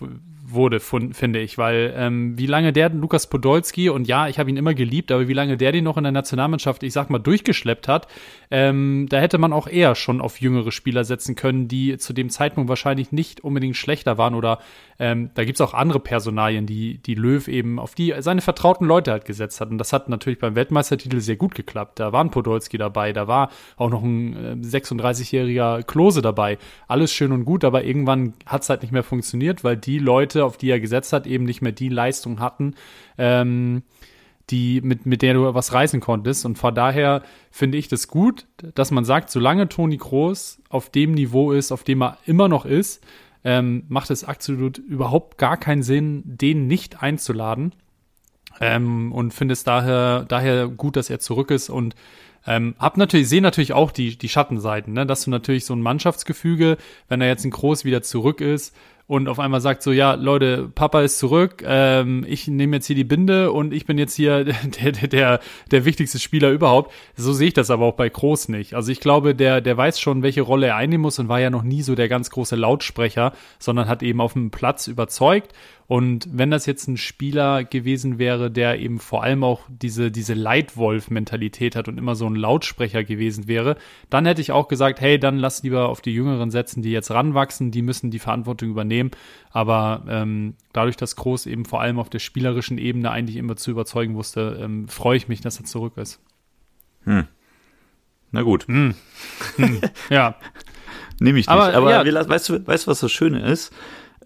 wurde, finde ich, weil ähm, wie lange der Lukas Podolski und ja, ich habe ihn immer geliebt, aber wie lange der den noch in der Nationalmannschaft, ich sag mal, durchgeschleppt hat, ähm, da hätte man auch eher schon auf jüngere Spieler setzen können, die zu dem Zeitpunkt wahrscheinlich nicht unbedingt schlechter waren oder ähm, da gibt's auch andere Personalien, die, die Löw eben auf die seine vertrauten Leute halt gesetzt hat. Und das hat natürlich beim Weltmeistertitel sehr gut geklappt. Da war ein Podolski dabei, da war auch noch ein äh, 36-jähriger Klose dabei. Alles schön und gut, aber irgendwann hat's halt nicht mehr funktioniert, weil die Leute, auf die er gesetzt hat, eben nicht mehr die Leistung hatten, ähm, die, mit, mit der du was reißen konntest. Und von daher finde ich das gut, dass man sagt, solange Toni Kroos auf dem Niveau ist, auf dem er immer noch ist, ähm, macht es absolut überhaupt gar keinen Sinn, den nicht einzuladen. Ähm, und finde es daher, daher gut, dass er zurück ist und ähm, hab natürlich, sehe natürlich auch die, die Schattenseiten, ne? dass du natürlich so ein Mannschaftsgefüge, wenn er jetzt in Groß wieder zurück ist und auf einmal sagt so, ja, Leute, Papa ist zurück, ähm, ich nehme jetzt hier die Binde und ich bin jetzt hier der, der, der, der wichtigste Spieler überhaupt. So sehe ich das aber auch bei Groß nicht. Also ich glaube, der, der weiß schon, welche Rolle er einnehmen muss und war ja noch nie so der ganz große Lautsprecher, sondern hat eben auf dem Platz überzeugt und wenn das jetzt ein Spieler gewesen wäre, der eben vor allem auch diese, diese Leitwolf-Mentalität hat und immer so ein Lautsprecher gewesen wäre, dann hätte ich auch gesagt, hey, dann lass lieber auf die Jüngeren setzen, die jetzt ranwachsen, die müssen die Verantwortung übernehmen. Aber ähm, dadurch, dass Groß eben vor allem auf der spielerischen Ebene eigentlich immer zu überzeugen wusste, ähm, freue ich mich, dass er zurück ist. Hm. Na gut. Hm. Hm. Ja. Nehme ich nicht. Aber, Aber ja. weißt, du, weißt du, was das Schöne ist?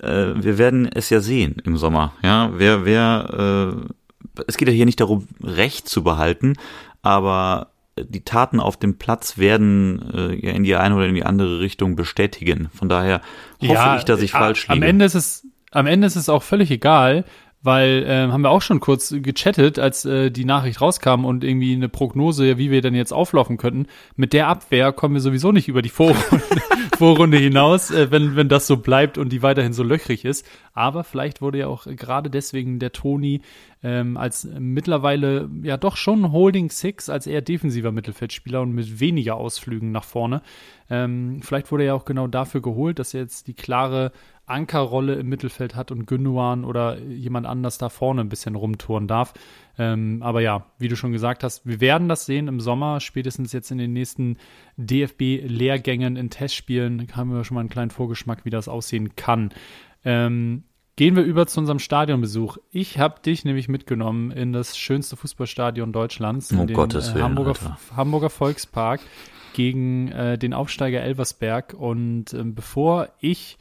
Äh, wir werden es ja sehen im Sommer. Ja, wer, wer, äh, es geht ja hier nicht darum, Recht zu behalten, aber die Taten auf dem Platz werden äh, ja in die eine oder in die andere Richtung bestätigen. Von daher hoffe ja, ich, dass ich falsch liege. Am Ende ist es, am Ende ist es auch völlig egal, weil äh, haben wir auch schon kurz gechattet, als äh, die Nachricht rauskam und irgendwie eine Prognose, wie wir dann jetzt auflaufen könnten. Mit der Abwehr kommen wir sowieso nicht über die Vorrunde, Vorrunde hinaus, äh, wenn, wenn das so bleibt und die weiterhin so löchrig ist. Aber vielleicht wurde ja auch gerade deswegen der Toni ähm, als mittlerweile ja doch schon Holding Six als eher defensiver Mittelfeldspieler und mit weniger Ausflügen nach vorne. Ähm, vielleicht wurde er ja auch genau dafür geholt, dass er jetzt die klare Ankerrolle im Mittelfeld hat und Günduan oder jemand anders da vorne ein bisschen rumtouren darf. Ähm, aber ja, wie du schon gesagt hast, wir werden das sehen im Sommer, spätestens jetzt in den nächsten DFB-Lehrgängen in Testspielen haben wir schon mal einen kleinen Vorgeschmack, wie das aussehen kann. Ähm, gehen wir über zu unserem Stadionbesuch. Ich habe dich nämlich mitgenommen in das schönste Fußballstadion Deutschlands, oh in den Gottes äh, Willen, Hamburger, Hamburger Volkspark gegen äh, den Aufsteiger Elversberg. Und äh, bevor ich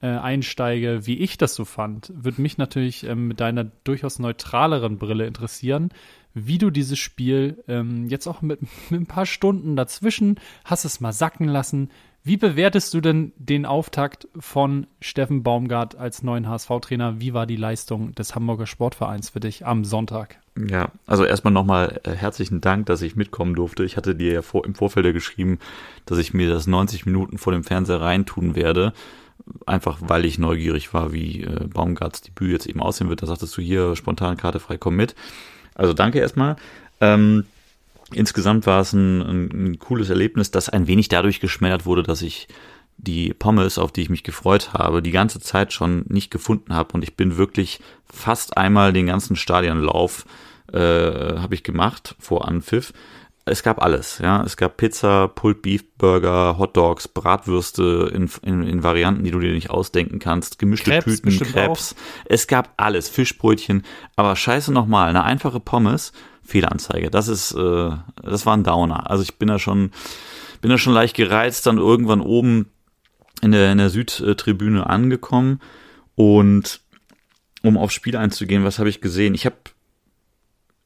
äh, einsteige, wie ich das so fand, würde mich natürlich ähm, mit deiner durchaus neutraleren Brille interessieren, wie du dieses Spiel ähm, jetzt auch mit, mit ein paar Stunden dazwischen hast es mal sacken lassen. Wie bewertest du denn den Auftakt von Steffen Baumgart als neuen HSV-Trainer? Wie war die Leistung des Hamburger Sportvereins für dich am Sonntag? Ja, also erstmal nochmal äh, herzlichen Dank, dass ich mitkommen durfte. Ich hatte dir ja vor, im Vorfeld geschrieben, dass ich mir das 90 Minuten vor dem Fernseher reintun werde einfach weil ich neugierig war, wie äh, Baumgarts Debüt jetzt eben aussehen wird. Da sagtest du hier spontan Karte frei, komm mit. Also danke erstmal. Ähm, insgesamt war es ein, ein, ein cooles Erlebnis, das ein wenig dadurch geschmälert wurde, dass ich die Pommes, auf die ich mich gefreut habe, die ganze Zeit schon nicht gefunden habe und ich bin wirklich fast einmal den ganzen Stadionlauf äh, habe ich gemacht vor Anpfiff es gab alles, ja. Es gab Pizza, Pulled Beef Burger, Hot Dogs, Bratwürste in, in, in Varianten, die du dir nicht ausdenken kannst, gemischte Krebs, Tüten, Krebs. Es gab alles, Fischbrötchen, aber scheiße nochmal, eine einfache Pommes, Fehlanzeige. Das ist, äh, das war ein Downer. Also ich bin da schon, bin da schon leicht gereizt, dann irgendwann oben in der, in der Südtribüne angekommen und um aufs Spiel einzugehen, was habe ich gesehen? Ich habe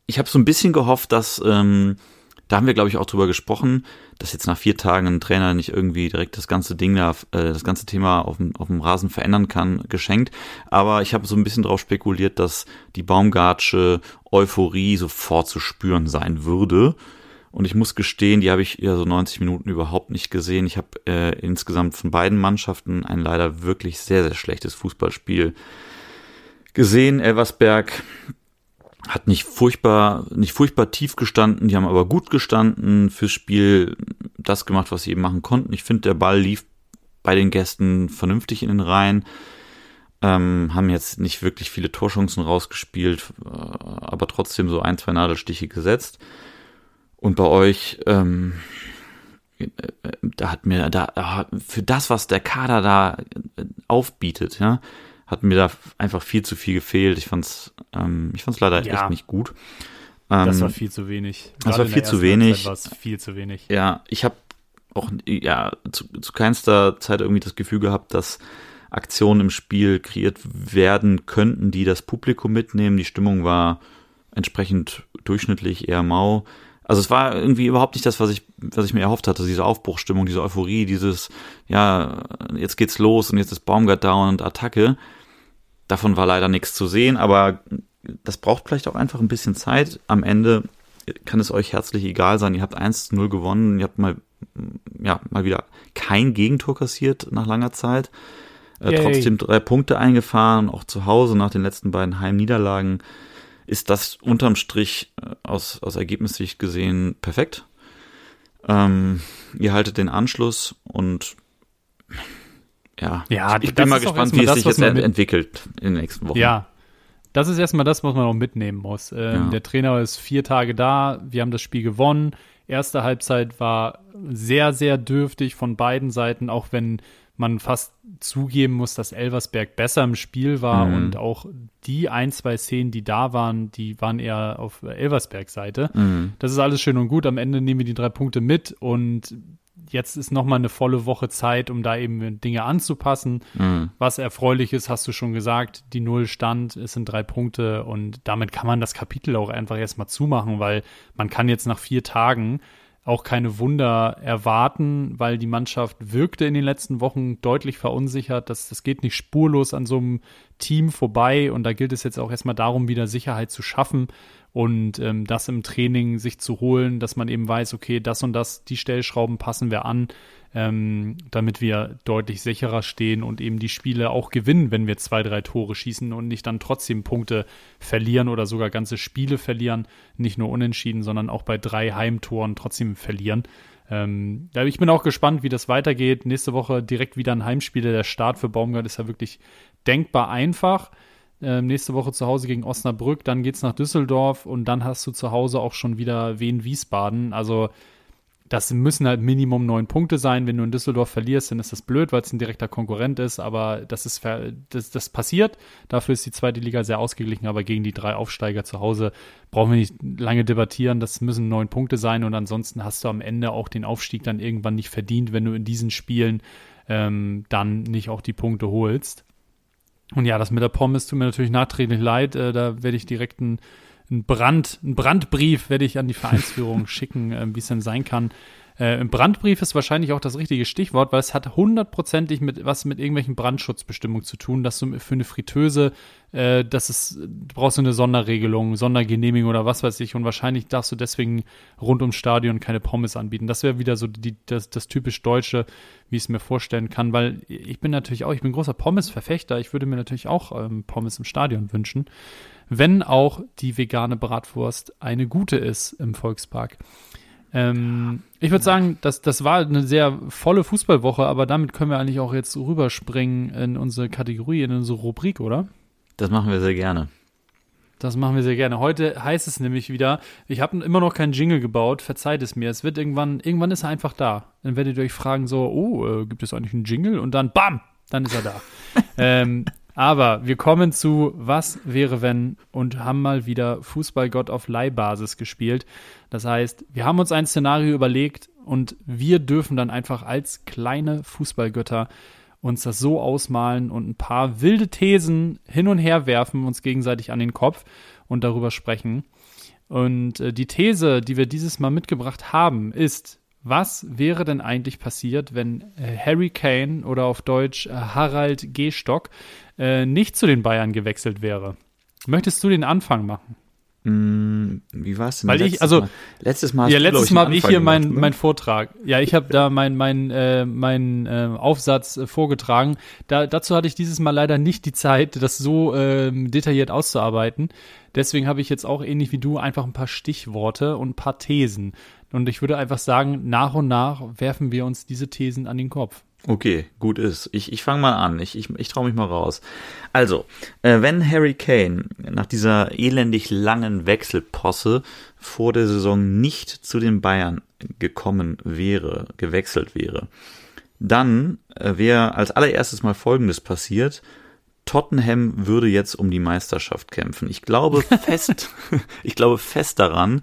ich habe so ein bisschen gehofft, dass ähm, da haben wir, glaube ich, auch drüber gesprochen, dass jetzt nach vier Tagen ein Trainer nicht irgendwie direkt das ganze Ding da, äh, das ganze Thema auf dem, auf dem Rasen verändern kann, geschenkt. Aber ich habe so ein bisschen darauf spekuliert, dass die Baumgartsche Euphorie sofort zu spüren sein würde. Und ich muss gestehen, die habe ich ja so 90 Minuten überhaupt nicht gesehen. Ich habe äh, insgesamt von beiden Mannschaften ein leider wirklich sehr, sehr schlechtes Fußballspiel gesehen. Elversberg hat nicht furchtbar, nicht furchtbar tief gestanden, die haben aber gut gestanden fürs Spiel, das gemacht, was sie eben machen konnten. Ich finde, der Ball lief bei den Gästen vernünftig in den Reihen, ähm, haben jetzt nicht wirklich viele Torchancen rausgespielt, äh, aber trotzdem so ein, zwei Nadelstiche gesetzt. Und bei euch, ähm, äh, da hat mir da für das, was der Kader da äh, aufbietet, ja, hat mir da einfach viel zu viel gefehlt. Ich fand's, ähm, ich fand's leider ja. echt nicht gut. Ähm, das war viel zu wenig. Gerade das war viel zu wenig. War viel zu wenig. Ja, ich habe auch ja zu, zu keinster Zeit irgendwie das Gefühl gehabt, dass Aktionen im Spiel kreiert werden könnten, die das Publikum mitnehmen. Die Stimmung war entsprechend durchschnittlich eher mau. Also es war irgendwie überhaupt nicht das, was ich, was ich mir erhofft hatte, diese Aufbruchstimmung, diese Euphorie, dieses, ja, jetzt geht's los und jetzt ist Baumgart down und Attacke. Davon war leider nichts zu sehen, aber das braucht vielleicht auch einfach ein bisschen Zeit. Am Ende kann es euch herzlich egal sein. Ihr habt 1 zu 0 gewonnen. Ihr habt mal, ja, mal wieder kein Gegentor kassiert nach langer Zeit. Äh, trotzdem drei Punkte eingefahren, auch zu Hause nach den letzten beiden Heimniederlagen. Ist das unterm Strich äh, aus, aus Ergebnissicht gesehen perfekt? Ähm, ihr haltet den Anschluss und ja, ja ich bin mal gespannt, wie es sich jetzt entwickelt in den nächsten Wochen. Ja, das ist erstmal das, was man auch mitnehmen muss. Ähm, ja. Der Trainer ist vier Tage da, wir haben das Spiel gewonnen. Erste Halbzeit war sehr, sehr dürftig von beiden Seiten, auch wenn man fast zugeben muss, dass Elversberg besser im Spiel war mhm. und auch die ein, zwei Szenen, die da waren, die waren eher auf Elversbergs Seite. Mhm. Das ist alles schön und gut. Am Ende nehmen wir die drei Punkte mit und jetzt ist noch mal eine volle Woche Zeit, um da eben Dinge anzupassen. Mhm. Was erfreulich ist, hast du schon gesagt, die Null stand, es sind drei Punkte und damit kann man das Kapitel auch einfach erstmal zumachen, weil man kann jetzt nach vier Tagen auch keine Wunder erwarten, weil die Mannschaft wirkte in den letzten Wochen deutlich verunsichert. Das, das geht nicht spurlos an so einem Team vorbei und da gilt es jetzt auch erstmal darum, wieder Sicherheit zu schaffen und ähm, das im Training sich zu holen, dass man eben weiß, okay, das und das, die Stellschrauben passen wir an, ähm, damit wir deutlich sicherer stehen und eben die Spiele auch gewinnen, wenn wir zwei, drei Tore schießen und nicht dann trotzdem Punkte verlieren oder sogar ganze Spiele verlieren, nicht nur unentschieden, sondern auch bei drei Heimtoren trotzdem verlieren. Ähm, ich bin auch gespannt, wie das weitergeht. Nächste Woche direkt wieder ein Heimspiel. Der Start für Baumgart ist ja wirklich denkbar einfach. Ähm, nächste Woche zu Hause gegen Osnabrück, dann geht's nach Düsseldorf und dann hast du zu Hause auch schon wieder Wien Wiesbaden. Also das müssen halt Minimum neun Punkte sein. Wenn du in Düsseldorf verlierst, dann ist das blöd, weil es ein direkter Konkurrent ist. Aber das ist das, das passiert. Dafür ist die zweite Liga sehr ausgeglichen. Aber gegen die drei Aufsteiger zu Hause brauchen wir nicht lange debattieren. Das müssen neun Punkte sein. Und ansonsten hast du am Ende auch den Aufstieg dann irgendwann nicht verdient, wenn du in diesen Spielen ähm, dann nicht auch die Punkte holst. Und ja, das mit der Pommes tut mir natürlich nachträglich leid. Äh, da werde ich direkt einen, Brand, einen Brandbrief werde ich an die Vereinsführung schicken, äh, wie es denn sein kann. Äh, Brandbrief ist wahrscheinlich auch das richtige Stichwort, weil es hat hundertprozentig mit was mit irgendwelchen Brandschutzbestimmungen zu tun, dass du für eine Fritteuse, äh, das ist, du brauchst eine Sonderregelung, Sondergenehmigung oder was weiß ich und wahrscheinlich darfst du deswegen rund ums Stadion keine Pommes anbieten. Das wäre wieder so die, das, das typisch Deutsche, wie ich es mir vorstellen kann, weil ich bin natürlich auch, ich bin großer Pommes-Verfechter, ich würde mir natürlich auch ähm, Pommes im Stadion wünschen, wenn auch die vegane Bratwurst eine gute ist im Volkspark. Ähm, ich würde sagen, das, das war eine sehr volle Fußballwoche, aber damit können wir eigentlich auch jetzt rüberspringen in unsere Kategorie, in unsere Rubrik, oder? Das machen wir sehr gerne. Das machen wir sehr gerne. Heute heißt es nämlich wieder, ich habe immer noch keinen Jingle gebaut, verzeiht es mir. Es wird irgendwann, irgendwann ist er einfach da. Dann werdet ihr euch fragen so, oh, äh, gibt es eigentlich einen Jingle? Und dann, bam, dann ist er da. ähm, aber wir kommen zu Was wäre wenn und haben mal wieder Fußballgott auf Leihbasis gespielt. Das heißt, wir haben uns ein Szenario überlegt und wir dürfen dann einfach als kleine Fußballgötter uns das so ausmalen und ein paar wilde Thesen hin und her werfen, uns gegenseitig an den Kopf und darüber sprechen. Und äh, die These, die wir dieses Mal mitgebracht haben, ist, was wäre denn eigentlich passiert, wenn äh, Harry Kane oder auf Deutsch äh, Harald Gehstock äh, nicht zu den Bayern gewechselt wäre? Möchtest du den Anfang machen? Mm, wie war es denn? Weil ich, also Mal? letztes Mal, ja, letztes Mal habe ich hier meinen ne? mein Vortrag. Ja, ich habe da meinen mein, äh, mein, äh, Aufsatz äh, vorgetragen. Da, dazu hatte ich dieses Mal leider nicht die Zeit, das so äh, detailliert auszuarbeiten. Deswegen habe ich jetzt auch ähnlich wie du einfach ein paar Stichworte und ein paar Thesen. Und ich würde einfach sagen, nach und nach werfen wir uns diese Thesen an den Kopf. Okay, gut ist. Ich, ich fange mal an. Ich, ich, ich traue mich mal raus. Also, äh, wenn Harry Kane nach dieser elendig langen Wechselposse vor der Saison nicht zu den Bayern gekommen wäre, gewechselt wäre, dann äh, wäre als allererstes mal Folgendes passiert. Tottenham würde jetzt um die Meisterschaft kämpfen. Ich glaube fest, ich glaube fest daran,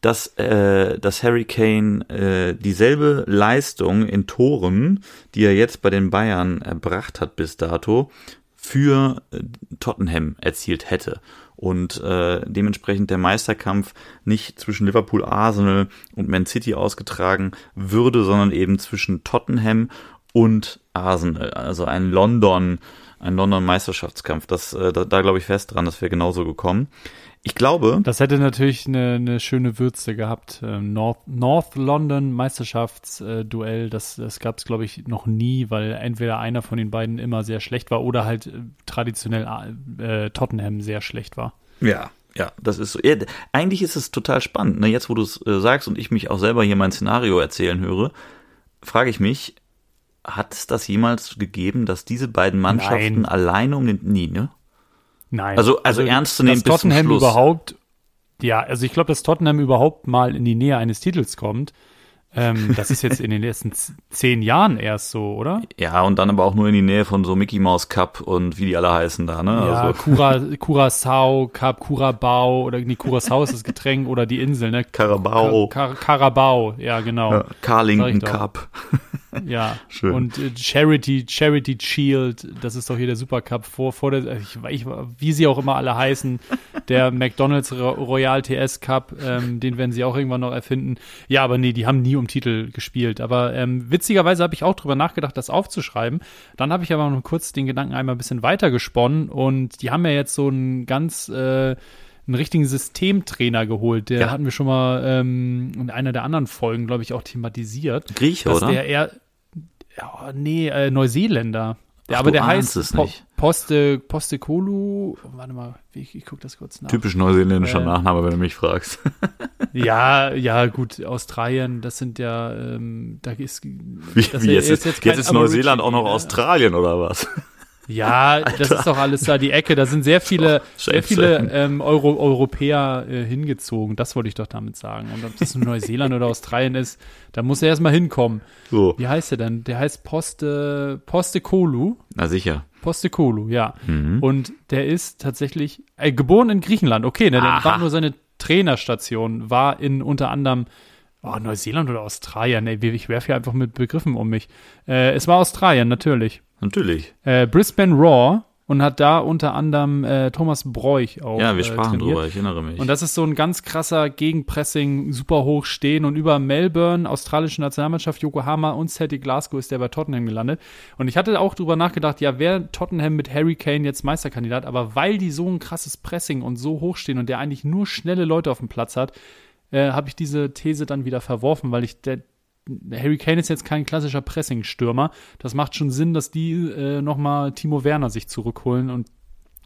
dass, äh, dass Harry Kane äh, dieselbe Leistung in Toren, die er jetzt bei den Bayern erbracht hat bis dato, für äh, Tottenham erzielt hätte und äh, dementsprechend der Meisterkampf nicht zwischen Liverpool, Arsenal und Man City ausgetragen würde, sondern eben zwischen Tottenham und Arsenal, also ein London ein London Meisterschaftskampf. Das, äh, da, da glaube ich fest dran, das wäre genauso gekommen. Ich glaube. Das hätte natürlich eine, eine schöne Würze gehabt. Ähm, North, North London Meisterschaftsduell, das, das gab es, glaube ich, noch nie, weil entweder einer von den beiden immer sehr schlecht war oder halt äh, traditionell äh, Tottenham sehr schlecht war. Ja, ja, das ist so. Ja, eigentlich ist es total spannend. Ne? Jetzt, wo du es äh, sagst und ich mich auch selber hier mein Szenario erzählen höre, frage ich mich, hat es das jemals gegeben, dass diese beiden Mannschaften Nein. alleine um den. Nie, ne? Nein. Also, also, ernst zu nehmen bis zum Tottenham Schluss. überhaupt, ja, also ich glaube, dass Tottenham überhaupt mal in die Nähe eines Titels kommt. Ähm, das ist jetzt in den letzten zehn Jahren erst so, oder? Ja, und dann aber auch nur in die Nähe von so Mickey Mouse Cup und wie die alle heißen da, ne? Ja, Also Cura, Curacao, Cup, Curabao oder nee, Curacao ist das Getränk oder die Insel, ne? Carabao, Car Carabao, ja, genau. ja, Carlington. Cup. Ja, Schön. und äh, Charity, Charity Shield, das ist doch hier der Supercup vor, vor der, ich, ich, wie sie auch immer alle heißen, der McDonalds Ro- Royal TS Cup, ähm, den werden sie auch irgendwann noch erfinden. Ja, aber nee, die haben nie um Titel gespielt. Aber ähm, witzigerweise habe ich auch drüber nachgedacht, das aufzuschreiben. Dann habe ich aber noch kurz den Gedanken einmal ein bisschen weiter gesponnen und die haben ja jetzt so einen ganz äh, einen richtigen Systemtrainer geholt. Der Ja. hatten wir schon mal ähm, in einer der anderen Folgen, glaube ich, auch thematisiert Grieche, oder? der eher, ja, nee, äh, Neuseeländer. Der, Ach, aber der heißt es Po- nicht. Poste, Postekolu. Warte mal, ich, ich gucke das kurz nach. Typisch neuseeländischer Äh, Nachname, wenn du mich fragst. Ja, ja, gut, Australien, das sind ja, ähm, da ist. Wie, wie jetzt, ist, jetzt, kein ist Neuseeland auch noch? Australien oder was? Ja, das ist doch alles da die Ecke. Da sind sehr viele, sehr viele ähm, Euro, Europäer äh, hingezogen. Das wollte ich doch damit sagen. Und ob das Neuseeland oder Australien ist, da muss er erstmal hinkommen. So, Wie heißt er denn? Der heißt Poste, Postekolu. na sicher. Postekolu, ja. Mhm. Und der ist tatsächlich äh, geboren in Griechenland. Okay, ne, der war nur seine Trainerstation, war in unter anderem oh, Neuseeland oder Australien. Ey, ich werfe hier einfach mit Begriffen um mich. Äh, es war Australien, natürlich. Natürlich. Äh, Brisbane Raw und hat da unter anderem äh, Thomas Bräuch auch Ja, wir äh, sprachen trainiert. drüber, ich erinnere mich. Und das ist so ein ganz krasser Gegenpressing, super hoch stehen und über Melbourne, australische Nationalmannschaft, Yokohama und Celtic Glasgow ist der bei Tottenham gelandet. Und ich hatte auch drüber nachgedacht, ja, wäre Tottenham mit Harry Kane jetzt Meisterkandidat, aber weil die so ein krasses Pressing und so hoch stehen und der eigentlich nur schnelle Leute auf dem Platz hat, äh, habe ich diese These dann wieder verworfen, weil ich der, Harry Kane ist jetzt kein klassischer Pressing-Stürmer. Das macht schon Sinn, dass die äh, nochmal Timo Werner sich zurückholen und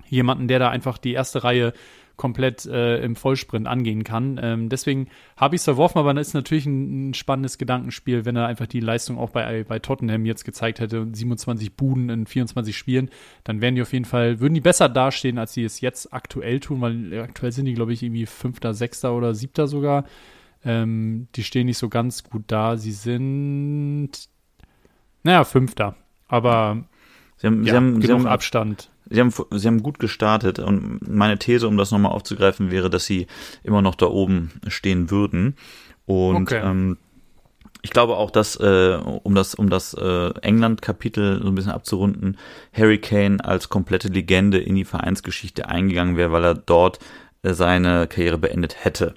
jemanden, der da einfach die erste Reihe komplett äh, im Vollsprint angehen kann. Ähm, deswegen habe ich es verworfen, aber das ist natürlich ein, ein spannendes Gedankenspiel, wenn er einfach die Leistung auch bei, bei Tottenham jetzt gezeigt hätte, 27 Buden in 24 Spielen, dann wären die auf jeden Fall, würden die besser dastehen, als sie es jetzt aktuell tun, weil aktuell sind die, glaube ich, irgendwie Fünfter, Sechster oder Siebter sogar. Ähm, die stehen nicht so ganz gut da. Sie sind, naja, Fünfter. Aber Sie haben, ja, sie haben, sie genug haben Abstand. Sie haben, sie haben gut gestartet und meine These, um das nochmal aufzugreifen, wäre, dass sie immer noch da oben stehen würden. Und Okay. ähm, ich glaube auch, dass, äh, um das, um das äh, England-Kapitel so ein bisschen abzurunden, Harry Kane als komplette Legende in die Vereinsgeschichte eingegangen wäre, weil er dort äh, seine Karriere beendet hätte.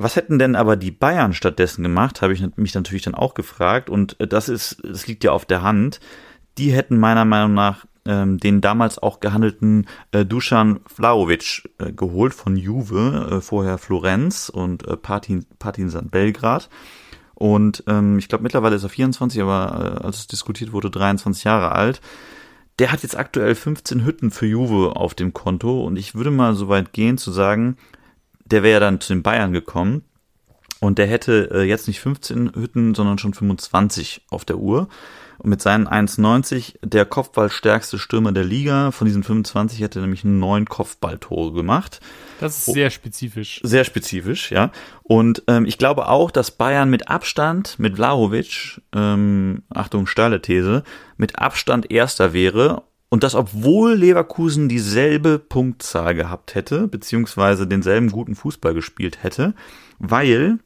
Was hätten denn aber die Bayern stattdessen gemacht, habe ich mich natürlich dann auch gefragt. Und äh, das ist, es liegt ja auf der Hand. Die hätten meiner Meinung nach ähm, den damals auch gehandelten äh, Dusan Vlahovic äh, geholt von Juve, äh, vorher Florenz und äh, Partizan, Partizan Belgrad. Und ähm, ich glaube mittlerweile ist er 24, aber äh, als es diskutiert wurde, 23 Jahre alt. Der hat jetzt aktuell 15 Hütten für Juve auf dem Konto und ich würde mal so weit gehen zu sagen, der wäre dann zu den Bayern gekommen und der hätte äh, jetzt nicht 15 Hütten, sondern schon 25 auf der Uhr. Und mit seinen 1,90 der Kopfballstärkste Stürmer der Liga. Von diesen 25 hätte er nämlich neun Kopfballtore gemacht. Das ist sehr spezifisch. Sehr spezifisch, ja. Und ähm, ich glaube auch, dass Bayern mit Abstand, mit Vlahovic, ähm, Achtung, steile These, mit Abstand Erster wäre. Und das, obwohl Leverkusen dieselbe Punktzahl gehabt hätte, beziehungsweise denselben guten Fußball gespielt hätte, weil,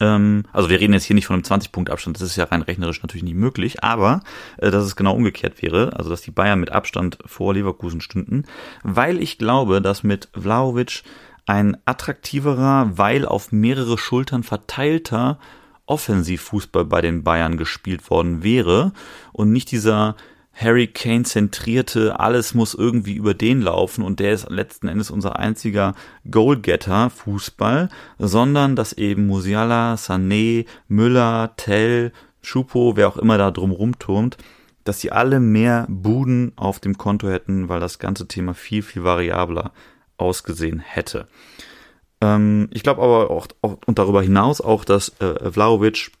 ähm, also wir reden jetzt hier nicht von einem 20-Punkt-Abstand, das ist ja rein rechnerisch natürlich nicht möglich, aber äh, dass es genau umgekehrt wäre, also dass die Bayern mit Abstand vor Leverkusen stünden, weil ich glaube, dass mit Vlahovic ein attraktiverer, weil auf mehrere Schultern verteilter Offensivfußball bei den Bayern gespielt worden wäre und nicht dieser Harry Kane zentrierte, alles muss irgendwie über den laufen und der ist letzten Endes unser einziger Goalgetter Fußball, sondern dass eben Musiala, Sané, Müller, Tell, Schupo, wer auch immer da drum rumturmt, dass sie alle mehr Buden auf dem Konto hätten, weil das ganze Thema viel, viel variabler ausgesehen hätte. Ähm, ich glaube aber auch, auch, und darüber hinaus auch, dass äh, Vlaovic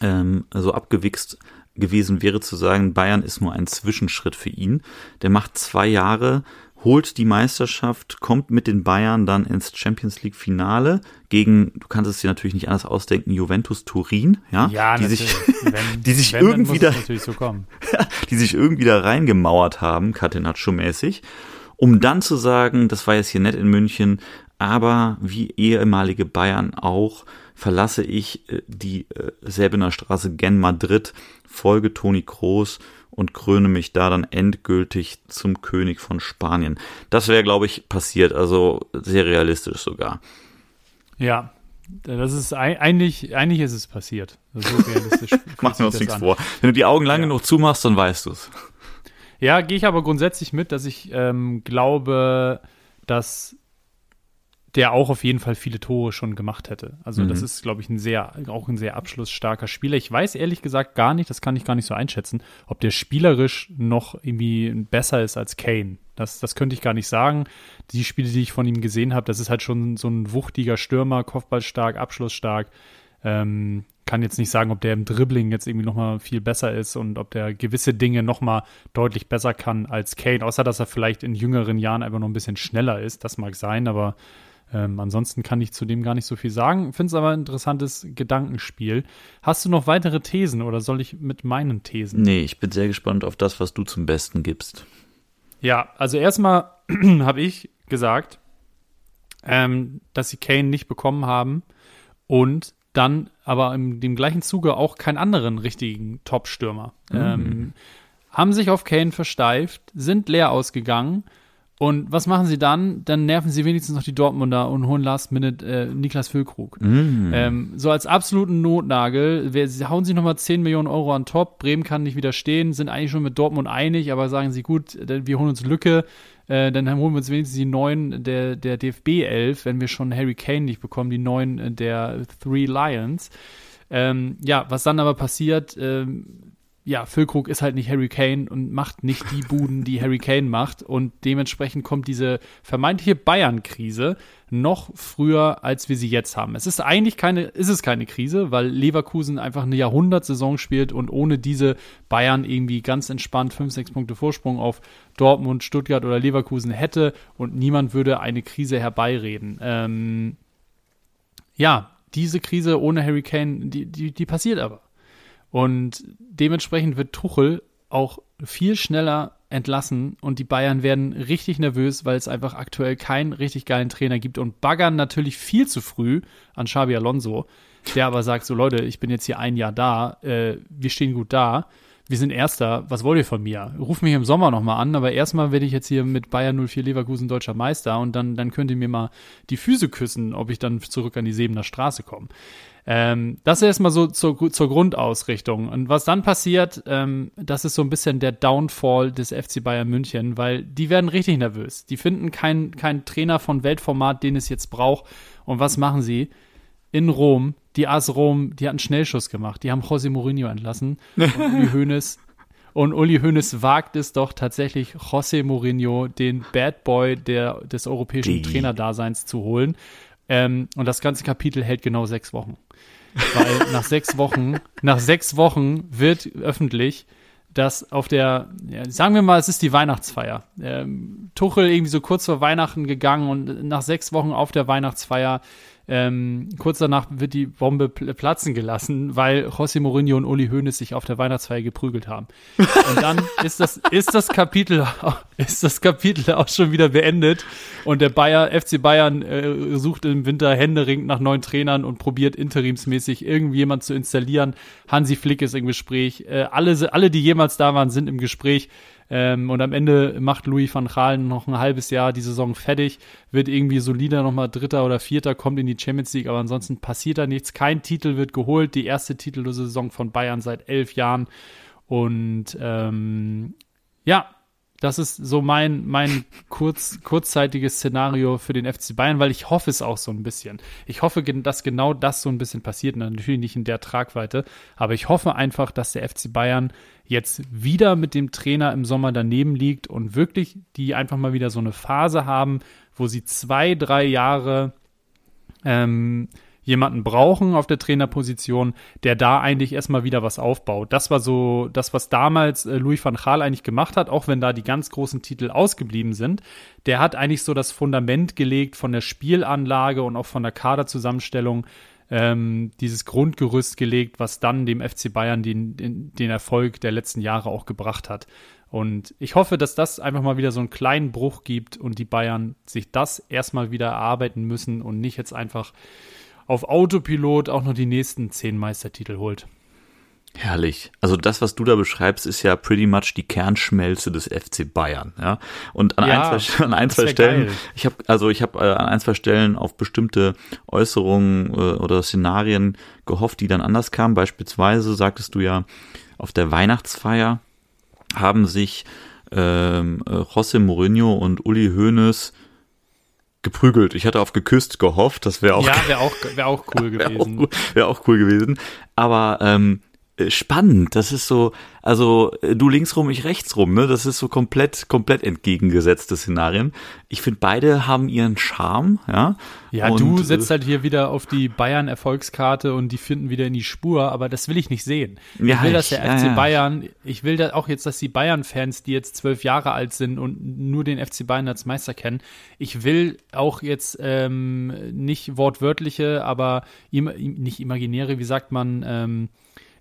ähm, so abgewichst gewesen wäre zu sagen, Bayern ist nur ein Zwischenschritt für ihn. Der macht zwei Jahre, holt die Meisterschaft, kommt mit den Bayern dann ins Champions League Finale gegen, du kannst es dir natürlich nicht anders ausdenken, Juventus Turin, ja, ja die sich, wenn, die sich irgendwie da, so die sich irgendwie da reingemauert haben, Catenaccio-mäßig, um dann zu sagen, das war jetzt hier nett in München, aber wie ehemalige Bayern auch, verlasse ich äh, die äh, Säbener Straße gen Madrid, folge Toni Kroos und kröne mich da dann endgültig zum König von Spanien. Das wäre, glaube ich, passiert, also sehr realistisch sogar. Ja, das ist eigentlich, eigentlich ist es passiert. So realistisch. Machen wir uns nichts an. vor. Wenn du die Augen lang ja. genug zumachst, dann weißt du es. Ja, gehe ich aber grundsätzlich mit, dass ich ähm, glaube, dass der auch auf jeden Fall viele Tore schon gemacht hätte. Also mhm. das ist, glaube ich, ein sehr, auch ein sehr abschlussstarker Spieler. Ich weiß ehrlich gesagt gar nicht, das kann ich gar nicht so einschätzen, ob der spielerisch noch irgendwie besser ist als Kane. Das, das könnte ich gar nicht sagen. Die Spiele, die ich von ihm gesehen habe, das ist halt schon so ein wuchtiger Stürmer, Kopfballstark, abschlussstark. Ähm, kann jetzt nicht sagen, ob der im Dribbling jetzt irgendwie noch mal viel besser ist und ob der gewisse Dinge noch mal deutlich besser kann als Kane, außer dass er vielleicht in jüngeren Jahren einfach noch ein bisschen schneller ist. Das mag sein, aber ähm, ansonsten kann ich zu dem gar nicht so viel sagen. Finde es aber ein interessantes Gedankenspiel. Hast du noch weitere Thesen oder soll ich mit meinen Thesen? Nee, ich bin sehr gespannt auf das, was du zum Besten gibst. Ja, also erstmal habe ich gesagt, ähm, dass sie Kane nicht bekommen haben und dann aber in dem gleichen Zuge auch keinen anderen richtigen Top-Stürmer. Mhm. Ähm, haben sich auf Kane versteift, sind leer ausgegangen und was machen sie dann? Dann nerven sie wenigstens noch die Dortmunder und holen Last Minute äh, Niklas Füllkrug. Mm. Ähm, so als absoluten Notnagel. Wir, sie hauen sich nochmal 10 Millionen Euro an Top. Bremen kann nicht widerstehen, sind eigentlich schon mit Dortmund einig, aber sagen sie, gut, wir holen uns Lücke. Äh, dann holen wir uns wenigstens die neuen der, der DFB 11, wenn wir schon Harry Kane nicht bekommen, die neuen der Three Lions. Ähm, ja, was dann aber passiert, ähm, ja, Füllkrug ist halt nicht Harry Kane und macht nicht die Buden, die Harry Kane macht. Und dementsprechend kommt diese vermeintliche Bayern-Krise noch früher, als wir sie jetzt haben. Es ist eigentlich keine, ist es keine Krise, weil Leverkusen einfach eine Jahrhundertsaison spielt und ohne diese Bayern irgendwie ganz entspannt fünf, sechs Punkte Vorsprung auf Dortmund, Stuttgart oder Leverkusen hätte und niemand würde eine Krise herbeireden. Ähm, ja, diese Krise ohne Harry Kane, die, die, die passiert aber. Und dementsprechend wird Tuchel auch viel schneller entlassen und die Bayern werden richtig nervös, weil es einfach aktuell keinen richtig geilen Trainer gibt und baggern natürlich viel zu früh an Xabi Alonso, der aber sagt so Leute, ich bin jetzt hier ein Jahr da, äh, wir stehen gut da, wir sind Erster, was wollt ihr von mir? Ruf mich im Sommer nochmal an, aber erstmal werde ich jetzt hier mit Bayern 04 Leverkusen deutscher Meister und dann, dann könnt ihr mir mal die Füße küssen, ob ich dann zurück an die Sebener Straße komme. Ähm, das ist erstmal so zur, zur Grundausrichtung. Und was dann passiert, ähm, das ist so ein bisschen der Downfall des FC Bayern München, weil die werden richtig nervös. Die finden keinen kein Trainer von Weltformat, den es jetzt braucht. Und was machen sie? In Rom, die AS Rom, die hat einen Schnellschuss gemacht. Die haben José Mourinho entlassen. Und Uli Hoeneß und Uli Hoeneß wagt es doch tatsächlich, José Mourinho, den Bad Boy der, des europäischen die. Trainerdaseins zu holen. Ähm, und das ganze Kapitel hält genau sechs Wochen. Weil nach sechs Wochen, nach sechs Wochen wird öffentlich, dass auf der, ja, sagen wir mal, es ist die Weihnachtsfeier. Ähm, Tuchel irgendwie so kurz vor Weihnachten gegangen und nach sechs Wochen auf der Weihnachtsfeier ähm, kurz danach wird die Bombe platzen gelassen, weil José Mourinho und Uli Hoeneß sich auf der Weihnachtsfeier geprügelt haben. Und dann ist das, ist das Kapitel, ist das Kapitel auch schon wieder beendet. Und der Bayer, FC Bayern äh, sucht im Winter händeringend nach neuen Trainern und probiert interimsmäßig irgendjemand zu installieren. Hansi Flick ist im Gespräch. Äh, alle, alle, die jemals da waren, sind im Gespräch. Ähm, und am Ende macht Louis van Gaal noch ein halbes Jahr die Saison fertig, wird irgendwie solider nochmal Dritter oder Vierter, kommt in die Champions League, aber ansonsten passiert da nichts. Kein Titel wird geholt, die erste titellose Saison von Bayern seit elf Jahren. Und ähm, ja, das ist so mein, mein kurz, kurzzeitiges Szenario für den FC Bayern, weil ich hoffe es auch so ein bisschen. Ich hoffe, dass genau das so ein bisschen passiert. Natürlich nicht in der Tragweite, aber ich hoffe einfach, dass der FC Bayern jetzt wieder mit dem Trainer im Sommer daneben liegt und wirklich die einfach mal wieder so eine Phase haben, wo sie zwei, drei Jahre ähm, jemanden brauchen auf der Trainerposition, der da eigentlich erstmal wieder was aufbaut. Das war so das, was damals äh, Louis van Gaal eigentlich gemacht hat, auch wenn da die ganz großen Titel ausgeblieben sind. Der hat eigentlich so das Fundament gelegt von der Spielanlage und auch von der Kaderzusammenstellung, ähm, dieses Grundgerüst gelegt, was dann dem FC Bayern den, den, den Erfolg der letzten Jahre auch gebracht hat. Und ich hoffe, dass das einfach mal wieder so einen kleinen Bruch gibt und die Bayern sich das erstmal wieder erarbeiten müssen und nicht jetzt einfach auf Autopilot auch noch die nächsten zehn Meistertitel holt. Herrlich. Also das, was du da beschreibst, ist ja pretty much die Kernschmelze des FC Bayern. Ja. Und an ja, ein, zwei, an ein, zwei Stellen, geil. ich habe also ich habe äh, an ein, zwei Stellen auf bestimmte Äußerungen äh, oder Szenarien gehofft, die dann anders kamen. Beispielsweise sagtest du ja, auf der Weihnachtsfeier haben sich ähm, äh, José Mourinho und Uli Hoeneß geprügelt. Ich hatte auf geküsst gehofft, das wäre auch ja wäre auch wäre auch cool gewesen. Wäre auch, wär auch cool gewesen. Aber ähm, äh, spannend. Das ist so, also äh, du links rum, ich rechts rum, ne? Das ist so komplett, komplett entgegengesetzte Szenarien. Ich finde, beide haben ihren Charme, ja. Ja, und, du äh, setzt halt hier wieder auf die Bayern-Erfolgskarte und die finden wieder in die Spur, aber das will ich nicht sehen. Ja, ich will, dass der ich, FC ja, Bayern, ich will da auch jetzt, dass die Bayern-Fans, die jetzt zwölf Jahre alt sind und nur den FC Bayern als Meister kennen, ich will auch jetzt ähm, nicht wortwörtliche, aber im, nicht imaginäre, wie sagt man, ähm,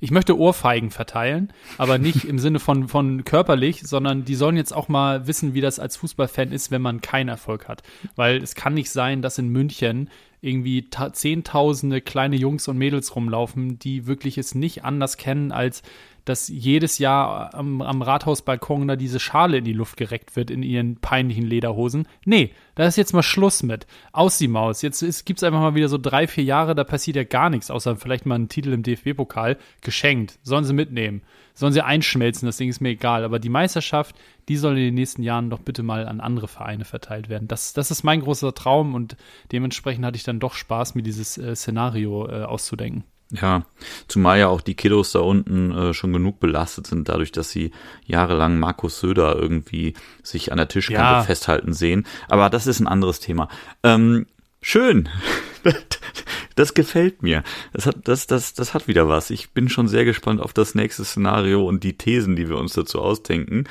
ich möchte Ohrfeigen verteilen, aber nicht im Sinne von, von körperlich, sondern die sollen jetzt auch mal wissen, wie das als Fußballfan ist, wenn man keinen Erfolg hat. Weil es kann nicht sein, dass in München irgendwie zehntausende kleine Jungs und Mädels rumlaufen, die wirklich es nicht anders kennen, als dass jedes Jahr am, am Rathausbalkon da diese Schale in die Luft gereckt wird in ihren peinlichen Lederhosen. Nee, da ist jetzt mal Schluss mit. Aus die Maus. Jetzt gibt es einfach mal wieder so drei, vier Jahre, da passiert ja gar nichts, außer vielleicht mal einen Titel im DFB-Pokal. Geschenkt. Sollen sie mitnehmen. Sollen sie einschmelzen, das Ding ist mir egal. Aber die Meisterschaft, die soll in den nächsten Jahren doch bitte mal an andere Vereine verteilt werden. Das, das ist mein großer Traum und dementsprechend hatte ich dann doch Spaß, mir dieses äh, Szenario äh, auszudenken. Ja, zumal ja auch die Kiddos da unten äh, schon genug belastet sind, dadurch, dass sie jahrelang Markus Söder irgendwie sich an der Tischkante ja. festhalten sehen. Aber das ist ein anderes Thema. Ähm, schön. das gefällt mir. Das hat, das, das, das hat wieder was. Ich bin schon sehr gespannt auf das nächste Szenario und die Thesen, die wir uns dazu ausdenken.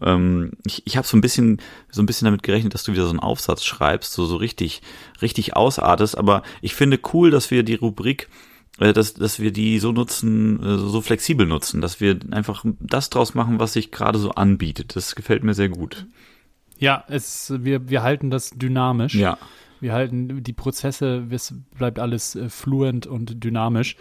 Ähm, ich ich habe so ein bisschen, so ein bisschen damit gerechnet, dass du wieder so einen Aufsatz schreibst, so, so richtig, richtig ausartest. Aber ich finde cool, dass wir die Rubrik dass, dass wir die so nutzen, äh, so flexibel nutzen, dass wir einfach das draus machen, was sich gerade so anbietet. Das gefällt mir sehr gut. Ja, es, wir, wir halten das dynamisch. Ja. Wir halten die Prozesse, es bleibt alles äh, fluent und dynamisch.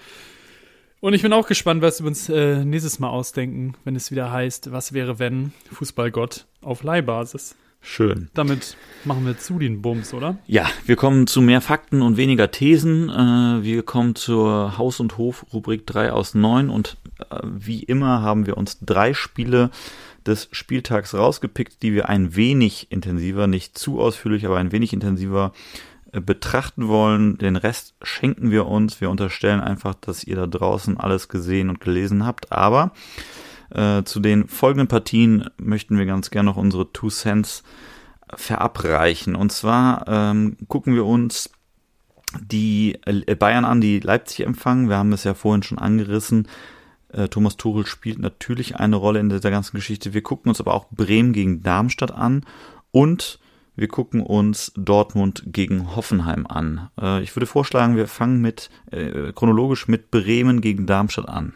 Und ich bin auch gespannt, was wir uns äh, nächstes Mal ausdenken, wenn es wieder heißt, was wäre, wenn Fußballgott auf Leihbasis. Schön. Damit machen wir zu den Bums, oder? Ja, wir kommen zu mehr Fakten und weniger Thesen. Äh, wir kommen zur Haus- und Hof-Rubrik 3 aus 9 und äh, wie immer haben wir uns drei Spiele des Spieltags rausgepickt, die wir ein wenig intensiver, nicht zu ausführlich, aber ein wenig intensiver äh, betrachten wollen. Den Rest schenken wir uns. Wir unterstellen einfach, dass ihr da draußen alles gesehen und gelesen habt. Aber äh, zu den folgenden Partien möchten wir ganz gerne noch unsere Two Cents verabreichen. Und zwar ähm, gucken wir uns die äh, Bayern an, die Leipzig empfangen. Wir haben es ja vorhin schon angerissen. Äh, Thomas Tuchel spielt natürlich eine Rolle in dieser ganzen Geschichte. Wir gucken uns aber auch Bremen gegen Darmstadt an und wir gucken uns Dortmund gegen Hoffenheim an. Ich würde vorschlagen, wir fangen mit äh, chronologisch mit Bremen gegen Darmstadt an.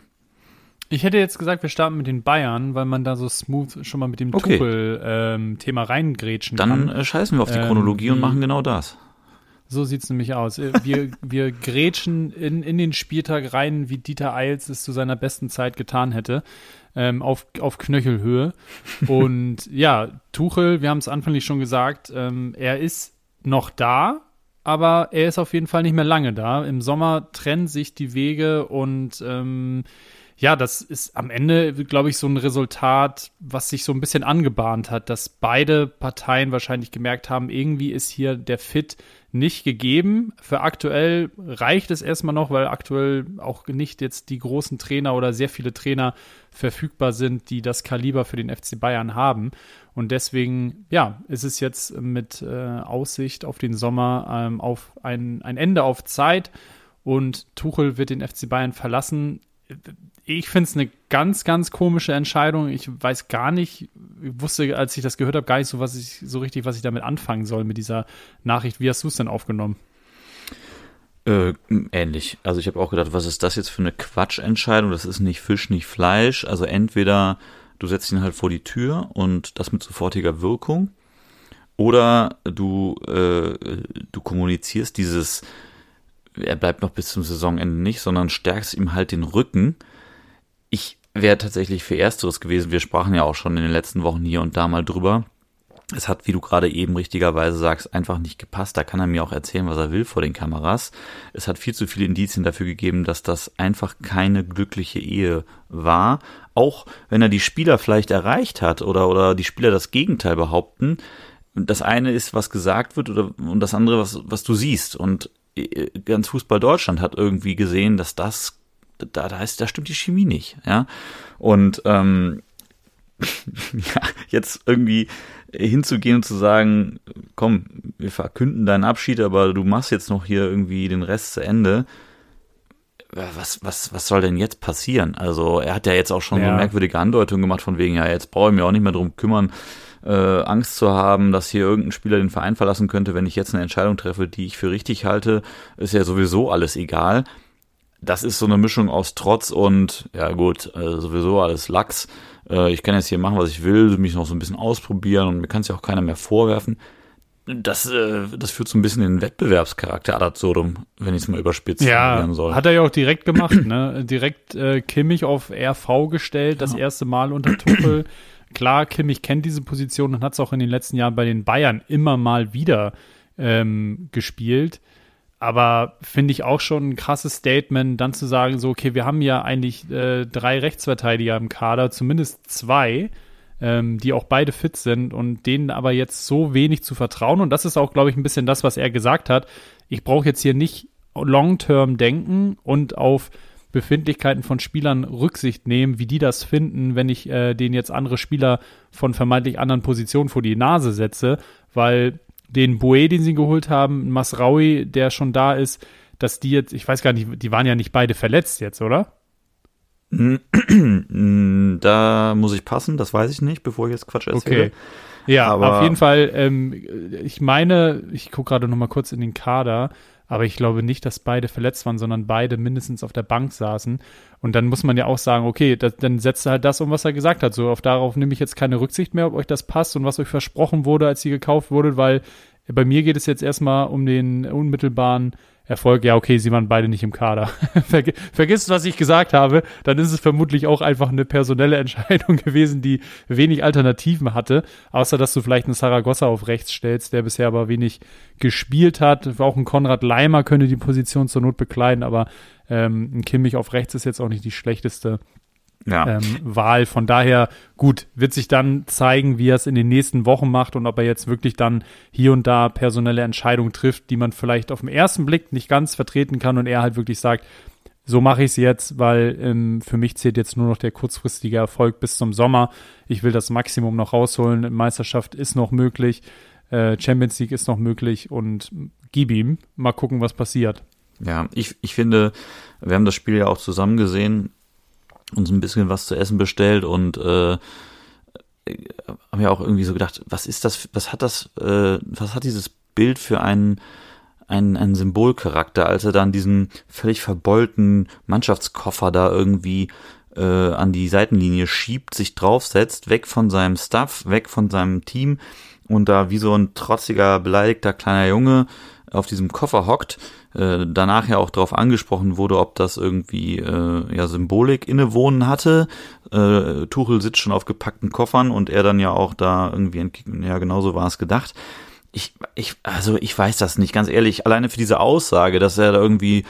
Ich hätte jetzt gesagt, wir starten mit den Bayern, weil man da so smooth schon mal mit dem okay. Tuchel-Thema ähm, reingrätschen Dann kann. Dann äh, scheißen wir auf die ähm, Chronologie ähm, und machen genau das. So sieht's nämlich aus. Äh, wir, wir grätschen in, in den Spieltag rein, wie Dieter Eils es zu seiner besten Zeit getan hätte, ähm, auf, auf Knöchelhöhe. Und ja, Tuchel, wir haben es anfänglich schon gesagt, ähm, er ist noch da, aber er ist auf jeden Fall nicht mehr lange da. Im Sommer trennen sich die Wege und ähm, ja, das ist am Ende, glaube ich, so ein Resultat, was sich so ein bisschen angebahnt hat, dass beide Parteien wahrscheinlich gemerkt haben, irgendwie ist hier der Fit nicht gegeben. Für aktuell reicht es erstmal noch, weil aktuell auch nicht jetzt die großen Trainer oder sehr viele Trainer verfügbar sind, die das Kaliber für den FC Bayern haben. Und deswegen, ja, ist es jetzt mit äh, Aussicht auf den Sommer ähm, auf ein, ein Ende auf Zeit und Tuchel wird den FC Bayern verlassen ich finde es eine ganz, ganz komische Entscheidung. Ich weiß gar nicht, ich wusste, als ich das gehört habe, gar nicht so, was ich, so richtig, was ich damit anfangen soll mit dieser Nachricht. Wie hast du es denn aufgenommen? Äh, ähnlich. Also ich habe auch gedacht, was ist das jetzt für eine Quatschentscheidung? Das ist nicht Fisch, nicht Fleisch. Also entweder du setzt ihn halt vor die Tür und das mit sofortiger Wirkung, oder du, äh, du kommunizierst dieses, er bleibt noch bis zum Saisonende nicht, sondern stärkst ihm halt den Rücken ich wäre tatsächlich für Ersteres gewesen. Wir sprachen ja auch schon in den letzten Wochen hier und da mal drüber. Es hat, wie du gerade eben richtigerweise sagst, einfach nicht gepasst. Da kann er mir auch erzählen, was er will vor den Kameras. Es hat viel zu viele Indizien dafür gegeben, dass das einfach keine glückliche Ehe war. Auch wenn er die Spieler vielleicht erreicht hat oder, oder die Spieler das Gegenteil behaupten. Das eine ist, was gesagt wird oder, und das andere, was, was du siehst. Und äh, ganz Fußball Deutschland hat irgendwie gesehen, dass das da, da ist, da stimmt die Chemie nicht, ja. Und ähm, ja, jetzt irgendwie hinzugehen und zu sagen, komm, wir verkünden deinen Abschied, aber du machst jetzt noch hier irgendwie den Rest zu Ende. Was, was, was soll denn jetzt passieren? Also, er hat ja jetzt auch schon ja. so merkwürdige Andeutungen gemacht, von wegen, ja, jetzt brauche ich mich auch nicht mehr drum kümmern, äh, Angst zu haben, dass hier irgendein Spieler den Verein verlassen könnte, wenn ich jetzt eine Entscheidung treffe, die ich für richtig halte, ist ja sowieso alles egal das ist so eine Mischung aus Trotz und, ja gut, äh, sowieso alles Lachs. Äh, ich kann jetzt hier machen, was ich will, mich noch so ein bisschen ausprobieren und mir kann es ja auch keiner mehr vorwerfen. Das, äh, das führt so ein bisschen in den Wettbewerbscharakter ad absurdum, wenn ich es mal überspitzt ja, soll. Hat er ja auch direkt gemacht, ne? Direkt äh, Kimmich auf RV gestellt, das ja. erste Mal unter Tuchel. Klar, Kimmich kennt diese Position und hat es auch in den letzten Jahren bei den Bayern immer mal wieder ähm, gespielt. Aber finde ich auch schon ein krasses Statement, dann zu sagen, so, okay, wir haben ja eigentlich äh, drei Rechtsverteidiger im Kader, zumindest zwei, ähm, die auch beide fit sind und denen aber jetzt so wenig zu vertrauen. Und das ist auch, glaube ich, ein bisschen das, was er gesagt hat. Ich brauche jetzt hier nicht long-term denken und auf Befindlichkeiten von Spielern Rücksicht nehmen, wie die das finden, wenn ich äh, denen jetzt andere Spieler von vermeintlich anderen Positionen vor die Nase setze, weil den Bouet, den sie geholt haben, Masraui, der schon da ist, dass die jetzt, ich weiß gar nicht, die waren ja nicht beide verletzt jetzt, oder? Da muss ich passen, das weiß ich nicht, bevor ich jetzt Quatsch erzähle. Okay. Ja, aber auf jeden Fall, ähm, ich meine, ich gucke gerade noch mal kurz in den Kader, aber ich glaube nicht, dass beide verletzt waren, sondern beide mindestens auf der Bank saßen. Und dann muss man ja auch sagen, okay, das, dann setzt er halt das um, was er gesagt hat. So, auf darauf nehme ich jetzt keine Rücksicht mehr, ob euch das passt und was euch versprochen wurde, als sie gekauft wurde, weil bei mir geht es jetzt erstmal um den unmittelbaren Erfolg. Ja, okay, sie waren beide nicht im Kader. Verg vergiss, was ich gesagt habe, dann ist es vermutlich auch einfach eine personelle Entscheidung gewesen, die wenig Alternativen hatte, außer dass du vielleicht einen Saragossa auf rechts stellst, der bisher aber wenig gespielt hat. Auch ein Konrad Leimer könnte die Position zur Not bekleiden, aber ähm, ein Kimmich auf rechts ist jetzt auch nicht die schlechteste ja. ähm, Wahl. Von daher, gut, wird sich dann zeigen, wie er es in den nächsten Wochen macht und ob er jetzt wirklich dann hier und da personelle Entscheidungen trifft, die man vielleicht auf den ersten Blick nicht ganz vertreten kann und er halt wirklich sagt, so mache ich es jetzt, weil ähm, für mich zählt jetzt nur noch der kurzfristige Erfolg bis zum Sommer. Ich will das Maximum noch rausholen. Meisterschaft ist noch möglich. Äh, Champions League ist noch möglich und gib ihm. Mal gucken, was passiert. Ja, ich, ich finde, wir haben das Spiel ja auch zusammen gesehen uns ein bisschen was zu essen bestellt und äh, haben ja auch irgendwie so gedacht, was ist das, was hat das, äh, was hat dieses Bild für einen, einen, einen Symbolcharakter, als er dann diesen völlig verbeulten Mannschaftskoffer da irgendwie äh, an die Seitenlinie schiebt, sich draufsetzt, weg von seinem Stuff, weg von seinem Team und da wie so ein trotziger, beleidigter kleiner Junge auf diesem Koffer hockt äh, danach ja auch darauf angesprochen wurde, ob das irgendwie äh, ja Symbolik innewohnen hatte. Äh, Tuchel sitzt schon auf gepackten Koffern und er dann ja auch da irgendwie, ja genauso war es gedacht. Ich, ich, also ich weiß das nicht, ganz ehrlich, alleine für diese Aussage, dass er da irgendwie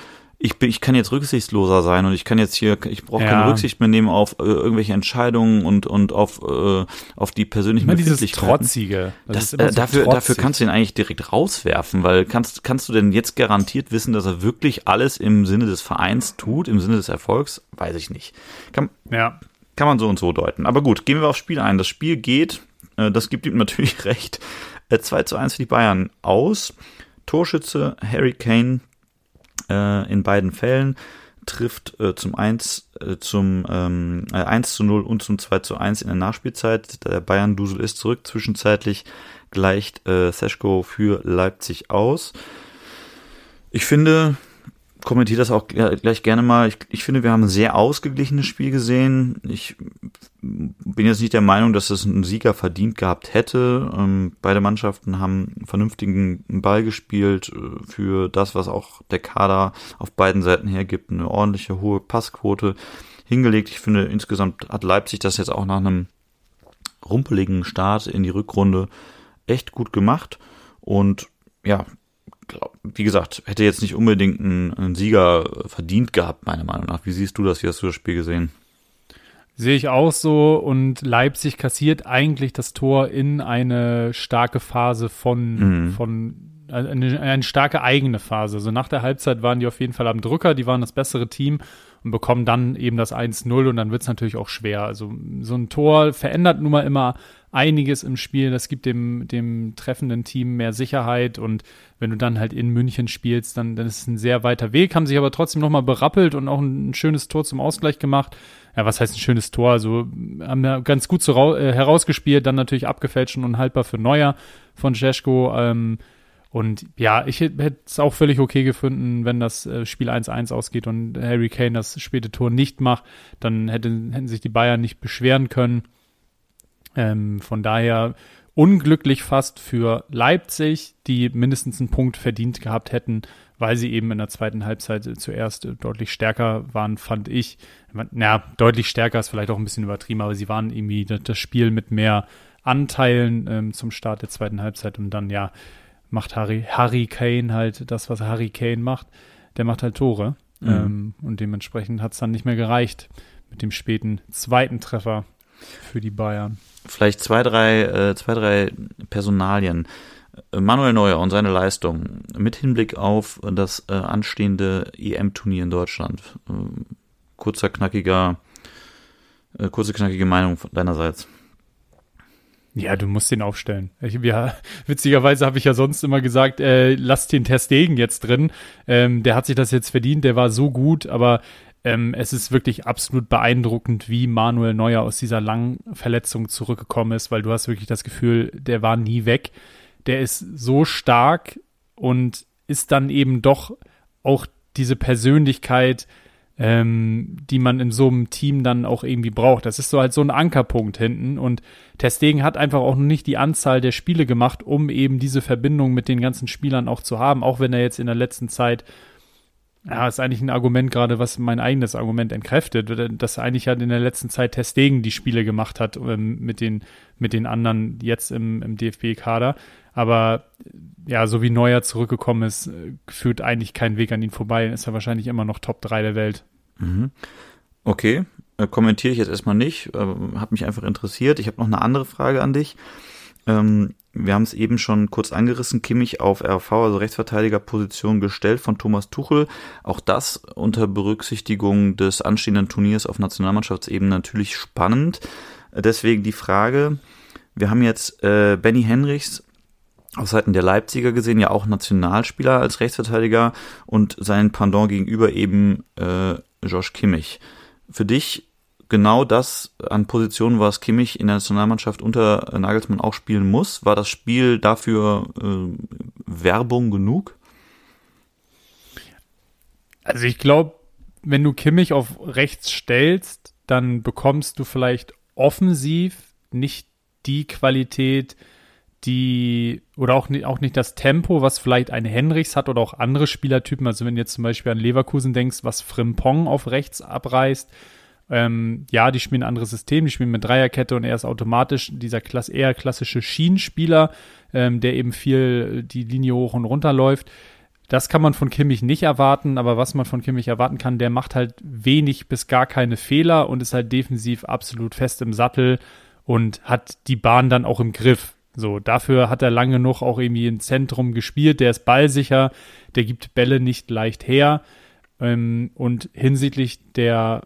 ich bin, ich kann jetzt rücksichtsloser sein und ich kann jetzt hier, ich brauche ja. keine Rücksicht mehr nehmen auf äh, irgendwelche Entscheidungen und und auf äh, auf die persönlichen Immer dieses Trotzige. Das, das äh, dafür trotzig. dafür kannst du ihn eigentlich direkt rauswerfen, weil kannst kannst du denn jetzt garantiert wissen, dass er wirklich alles im Sinne des Vereins tut, im Sinne des Erfolgs? Weiß ich nicht. Kann, ja. kann man so und so deuten. Aber gut, gehen wir aufs Spiel ein. Das Spiel geht, äh, das gibt ihm natürlich recht. Äh, 2 zu 1 für die Bayern aus. Torschütze Harry Kane äh, in beiden Fällen, trifft äh, zum 1 äh, zum ähm, 1 äh, zu 0 und zum 2 zu 1 in der Nachspielzeit. Der Bayern-Dusel ist zurück. Zwischenzeitlich gleicht äh, Seschko für Leipzig aus. Ich finde, kommentiere das auch gleich gerne mal. Ich, ich finde, wir haben ein sehr ausgeglichenes Spiel gesehen. Ich bin jetzt nicht der Meinung, dass es einen Sieger verdient gehabt hätte. Ähm, beide Mannschaften haben einen vernünftigen Ball gespielt äh, für das, was auch der Kader auf beiden Seiten hergibt. Eine ordentliche hohe Passquote hingelegt. Ich finde, insgesamt hat Leipzig das jetzt auch nach einem rumpeligen Start in die Rückrunde echt gut gemacht. Und ja, wie gesagt, hätte jetzt nicht unbedingt einen, Sieger verdient gehabt, meiner Meinung nach. Wie siehst du das? Wie hast du das Spiel gesehen? Sehe ich auch so und Leipzig kassiert eigentlich das Tor in eine starke Phase von, mhm. von eine, eine starke eigene Phase. Also nach der Halbzeit waren die auf jeden Fall am Drücker, die waren das bessere Team und bekommen dann eben das 1-0 und dann wird es natürlich auch schwer. Also so ein Tor verändert nun mal immer einiges im Spiel. Das gibt dem, dem treffenden Team mehr Sicherheit und wenn du dann halt in München spielst, dann, dann ist es ein sehr weiter Weg, haben sich aber trotzdem nochmal berappelt und auch ein, schönes Tor zum Ausgleich gemacht. Ja, was heißt ein schönes Tor? Also haben ja ganz gut so, äh, herausgespielt, dann natürlich abgefälscht und unhaltbar für Neuer von Jeschko. Ähm, und ja, ich hätte es auch völlig okay gefunden, wenn das äh, Spiel 1-1 ausgeht und Harry Kane das späte Tor nicht macht. Dann hätten, hätten sich die Bayern nicht beschweren können. Ähm, von daher unglücklich fast für Leipzig, die mindestens einen Punkt verdient gehabt hätten, weil sie eben in der zweiten Halbzeit zuerst deutlich stärker waren, fand ich. Na, deutlich stärker ist vielleicht auch ein bisschen übertrieben, aber sie waren irgendwie das Spiel mit mehr Anteilen ähm, zum Start der zweiten Halbzeit und dann ja macht Harry, Harry Kane halt das, was Harry Kane macht. Der macht halt Tore. Mhm. Ähm, und dementsprechend hat es dann nicht mehr gereicht mit dem späten zweiten Treffer für die Bayern. Vielleicht zwei, drei, äh, zwei, drei Personalien. Manuel Neuer und seine Leistung mit Hinblick auf das äh, anstehende EM-Turnier in Deutschland. Äh, kurzer, knackiger, äh, kurze, knackige Meinung deinerseits. Ja, du musst den aufstellen. Ich, ja, witzigerweise habe ich ja sonst immer gesagt, äh, lass den Testegen jetzt drin. Ähm, der hat sich das jetzt verdient, der war so gut, aber ähm, es ist wirklich absolut beeindruckend, wie Manuel Neuer aus dieser langen Verletzung zurückgekommen ist, weil du hast wirklich das Gefühl, der war nie weg. Der ist so stark und ist dann eben doch auch diese Persönlichkeit, ähm, die man in so einem Team dann auch irgendwie braucht. Das ist so halt so ein Ankerpunkt hinten und Testegen hat einfach auch noch nicht die Anzahl der Spiele gemacht, um eben diese Verbindung mit den ganzen Spielern auch zu haben, auch wenn er jetzt in der letzten Zeit ja, ist eigentlich ein Argument gerade, was mein eigenes Argument entkräftet, dass eigentlich halt in der letzten Zeit Testegen die Spiele gemacht hat ähm, mit, den, mit den anderen jetzt im, im DFB-Kader. Aber ja, so wie Neuer zurückgekommen ist, führt eigentlich kein Weg an ihn vorbei. Ist er wahrscheinlich immer noch Top 3 der Welt. Mhm. Okay, äh, kommentiere ich jetzt erstmal nicht. Äh, hat mich einfach interessiert. Ich habe noch eine andere Frage an dich. Ähm, wir haben es eben schon kurz angerissen, Kimmich auf RV, also Rechtsverteidigerposition gestellt von Thomas Tuchel. Auch das unter Berücksichtigung des anstehenden Turniers auf Nationalmannschaftsebene natürlich spannend. Deswegen die Frage, wir haben jetzt äh, Benny Henrichs auf Seiten der Leipziger gesehen, ja auch Nationalspieler als Rechtsverteidiger und sein Pendant gegenüber eben äh, Josh Kimmich. Für dich genau das an Positionen, was Kimmich in der Nationalmannschaft unter Nagelsmann auch spielen muss? War das Spiel dafür äh, Werbung genug? Also ich glaube, wenn du Kimmich auf rechts stellst, dann bekommst du vielleicht offensiv nicht die Qualität, die oder auch, auch nicht das Tempo, was vielleicht ein Henrichs hat oder auch andere Spielertypen. Also wenn du jetzt zum Beispiel an Leverkusen denkst, was Frimpong auf rechts abreißt, ähm, ja, die spielen ein anderes System, die spielen mit Dreierkette und er ist automatisch dieser Klass eher klassische Schienenspieler, ähm, der eben viel die Linie hoch und runter läuft. das kann man von Kimmich nicht erwarten, aber was man von Kimmich erwarten kann, der macht halt wenig bis gar keine Fehler und ist halt defensiv absolut fest im Sattel und hat die Bahn dann auch im Griff. So, dafür hat er lange noch auch irgendwie im Zentrum gespielt. Der ist ballsicher, der gibt Bälle nicht leicht her. Ähm, und hinsichtlich der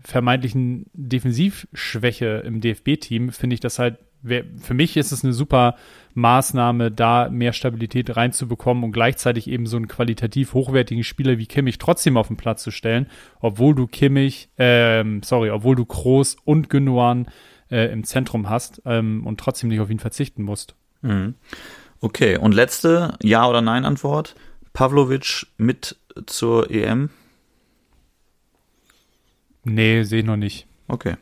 vermeintlichen Defensivschwäche im DFB-Team finde ich das halt, für mich ist es eine super Maßnahme, da mehr Stabilität reinzubekommen und gleichzeitig eben so einen qualitativ hochwertigen Spieler wie Kimmich trotzdem auf den Platz zu stellen, obwohl du Kimmich, ähm, sorry, obwohl du Kroos und Gündogan äh, im Zentrum hast ähm, und trotzdem nicht auf ihn verzichten musst. Mhm. Okay, und letzte Ja- oder Nein-Antwort. Pavlovic mit zur EM? Nee, sehe ich noch nicht. Okay.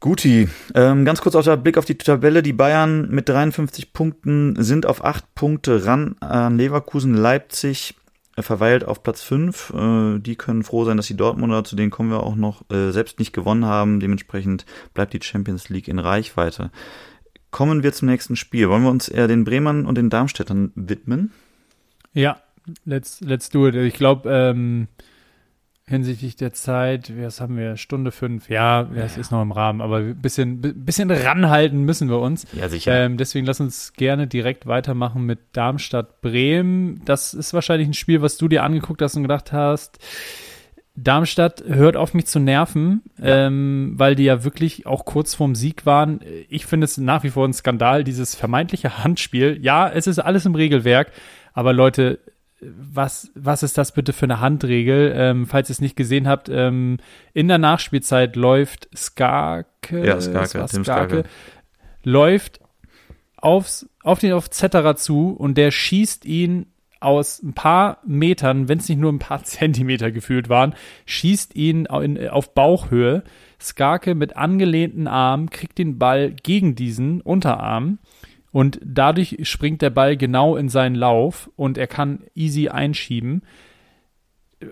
Guti, ähm, ganz kurz auf der Blick auf die Tabelle. Die Bayern mit 53 Punkten sind auf 8 Punkte ran an Leverkusen. Leipzig verweilt auf Platz 5. Äh, die können froh sein, dass die Dortmunder, zu denen kommen wir auch noch, äh, selbst nicht gewonnen haben. Dementsprechend bleibt die Champions League in Reichweite. Kommen wir zum nächsten Spiel. Wollen wir uns eher den Bremern und den Darmstädtern widmen? Ja, let's, let's do it. Ich glaube, ähm, hinsichtlich der Zeit, was haben wir, Stunde fünf, ja, das ja. ist noch im Rahmen, aber ein bisschen, bisschen ranhalten müssen wir uns. Ja, sicher. Ähm, deswegen lass uns gerne direkt weitermachen mit Darmstadt-Bremen. Das ist wahrscheinlich ein Spiel, was du dir angeguckt hast und gedacht hast, Darmstadt hört auf mich zu nerven, ja. ähm, weil die ja wirklich auch kurz vorm Sieg waren. Ich finde es nach wie vor ein Skandal, dieses vermeintliche Handspiel. Ja, es ist alles im Regelwerk, aber Leute, was, was ist das bitte für eine Handregel? Ähm, falls ihr es nicht gesehen habt, ähm, in der Nachspielzeit läuft Skarke, ja, Skarke, Tim Skarke, läuft aufs, auf den auf Zetterer zu und der schießt ihn aus ein paar Metern, wenn es nicht nur ein paar Zentimeter gefühlt waren, schießt ihn auf Bauchhöhe. Skarke mit angelehnten Armen kriegt den Ball gegen diesen Unterarm und dadurch springt der Ball genau in seinen Lauf und er kann easy einschieben.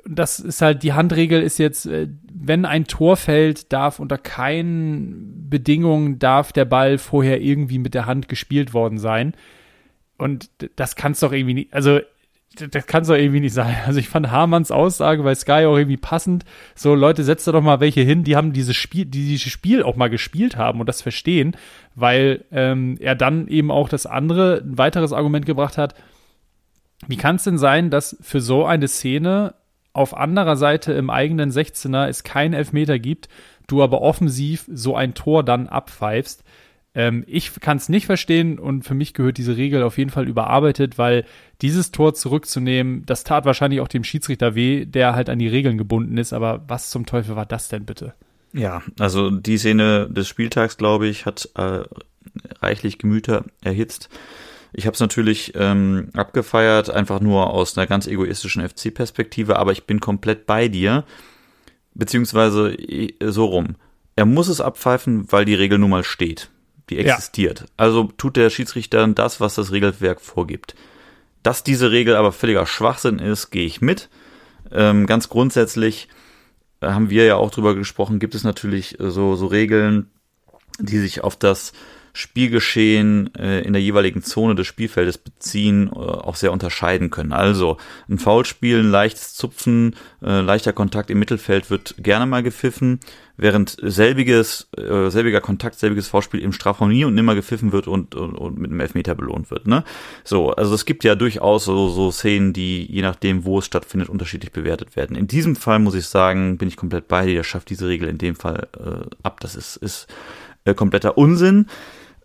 Das ist halt, die Handregel ist jetzt, äh, wenn ein Tor fällt, darf unter keinen Bedingungen darf der Ball vorher irgendwie mit der Hand gespielt worden sein. Und das kann es doch irgendwie nicht, also das kann es doch irgendwie nicht sein. Also ich fand Hamanns Aussage bei Sky auch irgendwie passend. So, Leute, setzt da doch mal welche hin, die haben dieses Spiel, die dieses Spiel auch mal gespielt haben und das verstehen, weil ähm, er dann eben auch das andere, ein weiteres Argument gebracht hat. Wie kann es denn sein, dass für so eine Szene auf anderer Seite im eigenen 16er es keinen Elfmeter gibt, du aber offensiv so ein Tor dann abpfeifst? Ähm, ich kann es nicht verstehen und für mich gehört diese Regel auf jeden Fall überarbeitet, weil dieses Tor zurückzunehmen, das tat wahrscheinlich auch dem Schiedsrichter weh, der halt an die Regeln gebunden ist. Aber was zum Teufel war das denn bitte? Ja, also die Szene des Spieltags, glaube ich, hat äh, reichlich Gemüter erhitzt. Ich habe es natürlich ähm, abgefeiert, einfach nur aus einer ganz egoistischen FC-Perspektive, aber ich bin komplett bei dir, beziehungsweise so rum. Er muss es abpfeifen, weil die Regel nun mal steht die existiert. Ja. Also tut der Schiedsrichter das, was das Regelwerk vorgibt. Dass diese Regel aber völliger Schwachsinn ist, gehe ich mit. Ähm, ganz grundsätzlich äh, haben wir ja auch drüber gesprochen, gibt es natürlich äh, so, so Regeln, die sich auf das Spielgeschehen äh, in der jeweiligen Zone des Spielfeldes beziehen, äh, auch sehr unterscheiden können. Also ein Foulspiel, ein leichtes Zupfen, äh, leichter Kontakt im Mittelfeld wird gerne mal gepfiffen, während selbiges, äh, selbiger Kontakt, selbiges Foulspiel im Strafraum nie und nimmer gepfiffen wird und, und, und mit einem Elfmeter belohnt wird. Ne? So, also es gibt ja durchaus so, so Szenen, die je nachdem, wo es stattfindet, unterschiedlich bewertet werden. In diesem Fall muss ich sagen, bin ich komplett bei dir, schafft diese Regel in dem Fall äh, ab. Das ist, ist äh, kompletter Unsinn.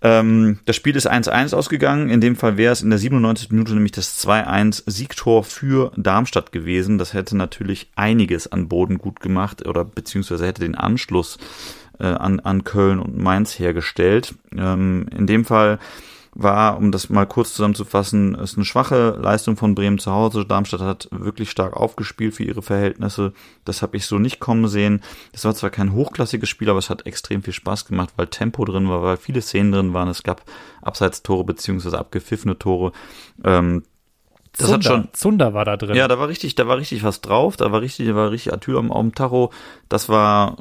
Ähm, das Spiel ist 1-1 ausgegangen. In dem Fall wäre es in der 97. Minute nämlich das 2-1 Siegtor für Darmstadt gewesen. Das hätte natürlich einiges an Boden gut gemacht oder beziehungsweise hätte den Anschluss äh, an, an Köln und Mainz hergestellt. Ähm, in dem Fall war, um das mal kurz zusammenzufassen, ist eine schwache Leistung von Bremen zu Hause. Darmstadt hat wirklich stark aufgespielt für ihre Verhältnisse. Das habe ich so nicht kommen sehen. Es war zwar kein hochklassiges Spiel, aber es hat extrem viel Spaß gemacht, weil Tempo drin war, weil viele Szenen drin waren. Es gab Abseitstore beziehungsweise abgepfiffene Tore. Ähm, das Zunder. hat schon Zunder war da drin. Ja, da war richtig, da war richtig was drauf. Da war richtig, da war richtig Atyl am, am Tacho. Das war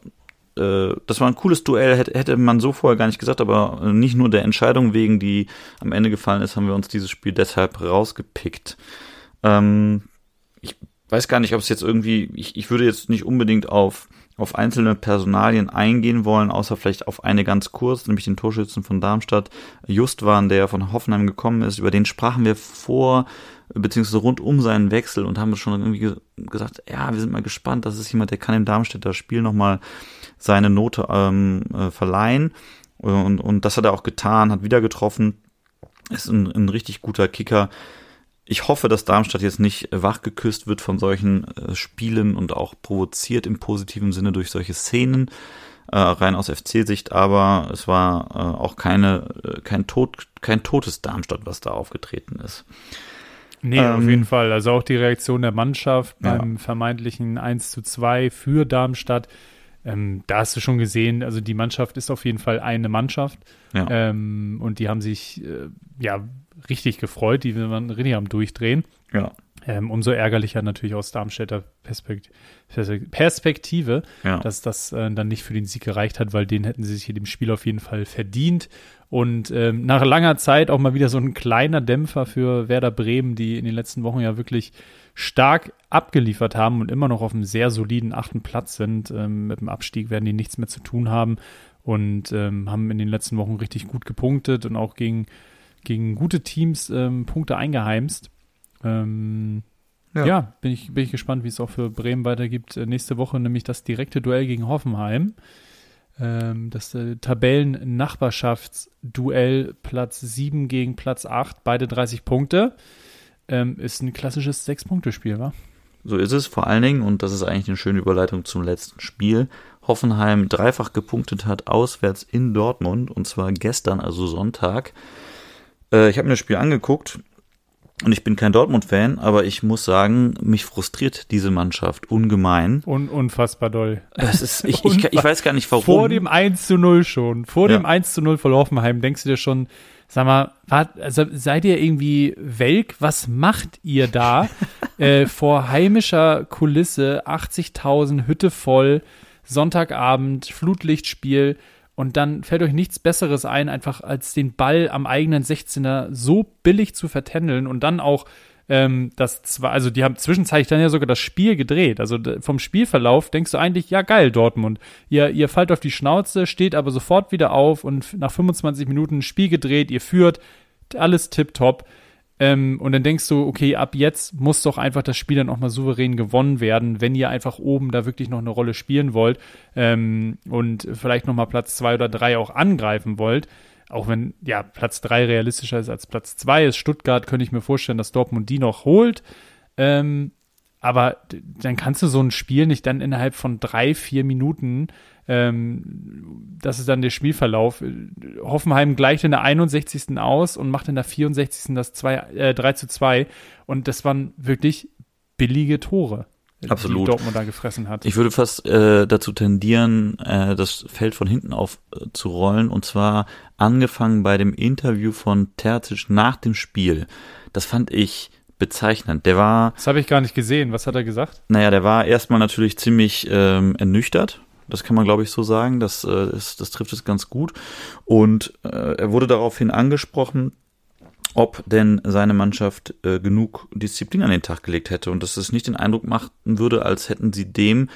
äh, das war ein cooles Duell, hätte, man so vorher gar nicht gesagt, aber nicht nur der Entscheidung wegen, die am Ende gefallen ist, haben wir uns dieses Spiel deshalb rausgepickt. Ähm, ich weiß gar nicht, ob es jetzt irgendwie, ich, ich würde jetzt nicht unbedingt auf, auf einzelne Personalien eingehen wollen, außer vielleicht auf eine ganz kurz, nämlich den Torschützen von Darmstadt, Justwan, der von Hoffenheim gekommen ist. Über den sprachen wir vor, beziehungsweise rund um seinen Wechsel und haben schon irgendwie gesagt, ja, wir sind mal gespannt, das ist jemand, der kann im Darmstädter Spiel nochmal seine Note ähm, äh, verleihen. Und, und das hat er auch getan, hat wieder getroffen, ist ein, ein richtig guter Kicker ich hoffe, dass Darmstadt jetzt nicht wachgeküsst wird von solchen äh, Spielen und auch provoziert im positiven Sinne durch solche Szenen, äh, rein aus FC-Sicht, aber es war äh, auch keine, äh, kein, Tod, kein totes Darmstadt, was da aufgetreten ist. Nee, ähm, auf jeden Fall. Also auch die Reaktion der Mannschaft beim vermeintlichen 1 zu 2 für Darmstadt. Ähm, da hast du schon gesehen, also die Mannschaft ist auf jeden Fall eine Mannschaft. Ja. Ähm, und die haben sich äh, ja richtig gefreut, die waren richtig am Durchdrehen. Ja. Ähm, umso ärgerlicher natürlich aus Darmstädter Perspekt Perspektive, ja. dass das äh, dann nicht für den Sieg gereicht hat, weil den hätten sie sich in dem Spiel auf jeden Fall verdient. Und ähm, nach langer Zeit auch mal wieder so ein kleiner Dämpfer für Werder Bremen, die in den letzten Wochen ja wirklich stark abgeliefert haben und immer noch auf einem sehr soliden achten Platz sind. Ähm, mit dem Abstieg werden die nichts mehr zu tun haben und ähm, haben in den letzten Wochen richtig gut gepunktet und auch gegen gegen gute Teams ähm, Punkte eingeheimst. Ähm, ja. ja, bin, ich, bin ich gespannt, wie es auch für Bremen weitergibt. Äh, nächste Woche nämlich das direkte Duell gegen Hoffenheim. Ähm, das äh, Tabellen-Nachbarschaftsduell Platz 7 gegen Platz 8, beide 30 Punkte. Ähm, ist ein klassisches Sechs-Punkte-Spiel, wa? So ist es vor allen Dingen, und das ist eigentlich eine schöne Überleitung zum letzten Spiel. Hoffenheim dreifach gepunktet hat auswärts in Dortmund, und zwar gestern, also Sonntag. Äh, ich habe mir das Spiel angeguckt und ich bin kein Dortmund-Fan, aber ich muss sagen, mich frustriert diese Mannschaft ungemein. Un unfassbar doll. Das ist, ich, ich, ich, weiß gar nicht warum. Vor dem 1 zu 0 schon. Vor ja. dem 1 zu 0 von Hoffenheim denkst du dir schon, sag mal, wart, also seid ihr irgendwie welk? Was macht ihr da? äh, vor heimischer Kulisse, 80.000 Hütte voll, Sonntagabend, Flutlichtspiel. Und dann fällt euch nichts Besseres ein, einfach als den Ball am eigenen 16er so billig zu vertändeln und dann auch ähm, das zwar, also die haben zwischenzeitlich dann ja sogar das Spiel gedreht. Also vom Spielverlauf denkst du eigentlich, ja geil, Dortmund. Ihr, ihr fallt auf die Schnauze, steht aber sofort wieder auf und nach 25 Minuten Spiel gedreht, ihr führt, alles tipptopp. Ähm, und dann denkst du, okay, ab jetzt muss doch einfach das Spiel dann auch mal souverän gewonnen werden, wenn ihr einfach oben da wirklich noch eine Rolle spielen wollt ähm, und vielleicht noch mal Platz zwei oder drei auch angreifen wollt. Auch wenn ja Platz drei realistischer ist als Platz zwei ist. Stuttgart könnte ich mir vorstellen, dass Dortmund die noch holt. Ähm, aber dann kannst du so ein Spiel nicht dann innerhalb von drei, vier Minuten ähm, das ist dann der Spielverlauf. Hoffenheim gleicht in der 61. aus und macht in der 64. das 2, äh, 3 zu 2. Und das waren wirklich billige Tore. Absolut. Die Dortmund da gefressen hat. Ich würde fast äh, dazu tendieren, äh, das Feld von hinten auf äh, zu rollen und zwar angefangen bei dem Interview von Terzic nach dem Spiel. Das fand ich bezeichnend. Der war. Das habe ich gar nicht gesehen. Was hat er gesagt? Naja, der war erstmal natürlich ziemlich ähm, ernüchtert, das kann man, glaube ich, so sagen. Das, äh, ist, das trifft es ganz gut. Und äh, er wurde daraufhin angesprochen, ob denn seine Mannschaft äh, genug Disziplin an den Tag gelegt hätte und dass es nicht den Eindruck machen würde, als hätten sie dem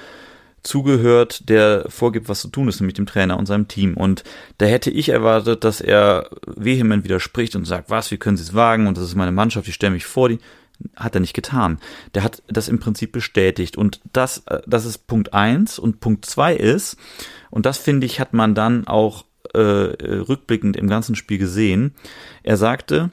zugehört, der vorgibt, was zu tun ist, nämlich dem Trainer und seinem Team. Und da hätte ich erwartet, dass er vehement widerspricht und sagt, was, wie können Sie es wagen? Und das ist meine Mannschaft, ich stelle mich vor die hat er nicht getan. Der hat das im Prinzip bestätigt. Und das, äh, das ist Punkt eins Und Punkt zwei ist, und das finde ich, hat man dann auch äh, rückblickend im ganzen Spiel gesehen. Er sagte,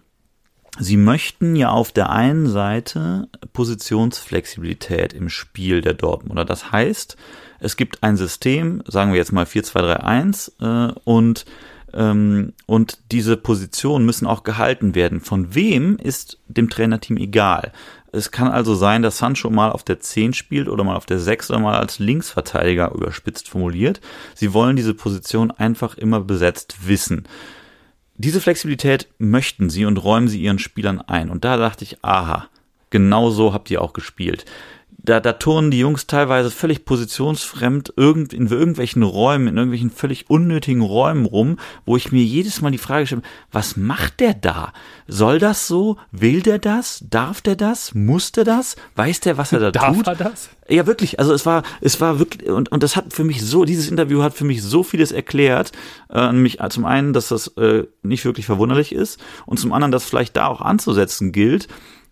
Sie möchten ja auf der einen Seite Positionsflexibilität im Spiel der Dortmunder. Das heißt, es gibt ein System, sagen wir jetzt mal 4-2-3-1, äh, und ähm, und diese Positionen müssen auch gehalten werden. Von wem ist dem Trainerteam egal. Es kann also sein, dass Sancho mal auf der 10 spielt oder mal auf der 6 oder mal als Linksverteidiger überspitzt formuliert. Sie wollen diese Position einfach immer besetzt wissen. Diese Flexibilität möchten sie und räumen sie ihren Spielern ein. Und da dachte ich, aha, genau so habt ihr auch gespielt. Da, da turnen die Jungs teilweise völlig positionsfremd irgend, in irgendwelchen Räumen, in irgendwelchen völlig unnötigen Räumen rum, wo ich mir jedes Mal die Frage stelle, was macht der da? Soll das so? Will der das? Darf der das? Muss der das? Weiß der, was er da Darf tut? er das? Ja, wirklich. Also es war, es war wirklich, und, und das hat für mich so, dieses Interview hat für mich so vieles erklärt. Äh, nämlich zum einen, dass das äh, nicht wirklich verwunderlich ist und zum anderen, dass vielleicht da auch anzusetzen gilt,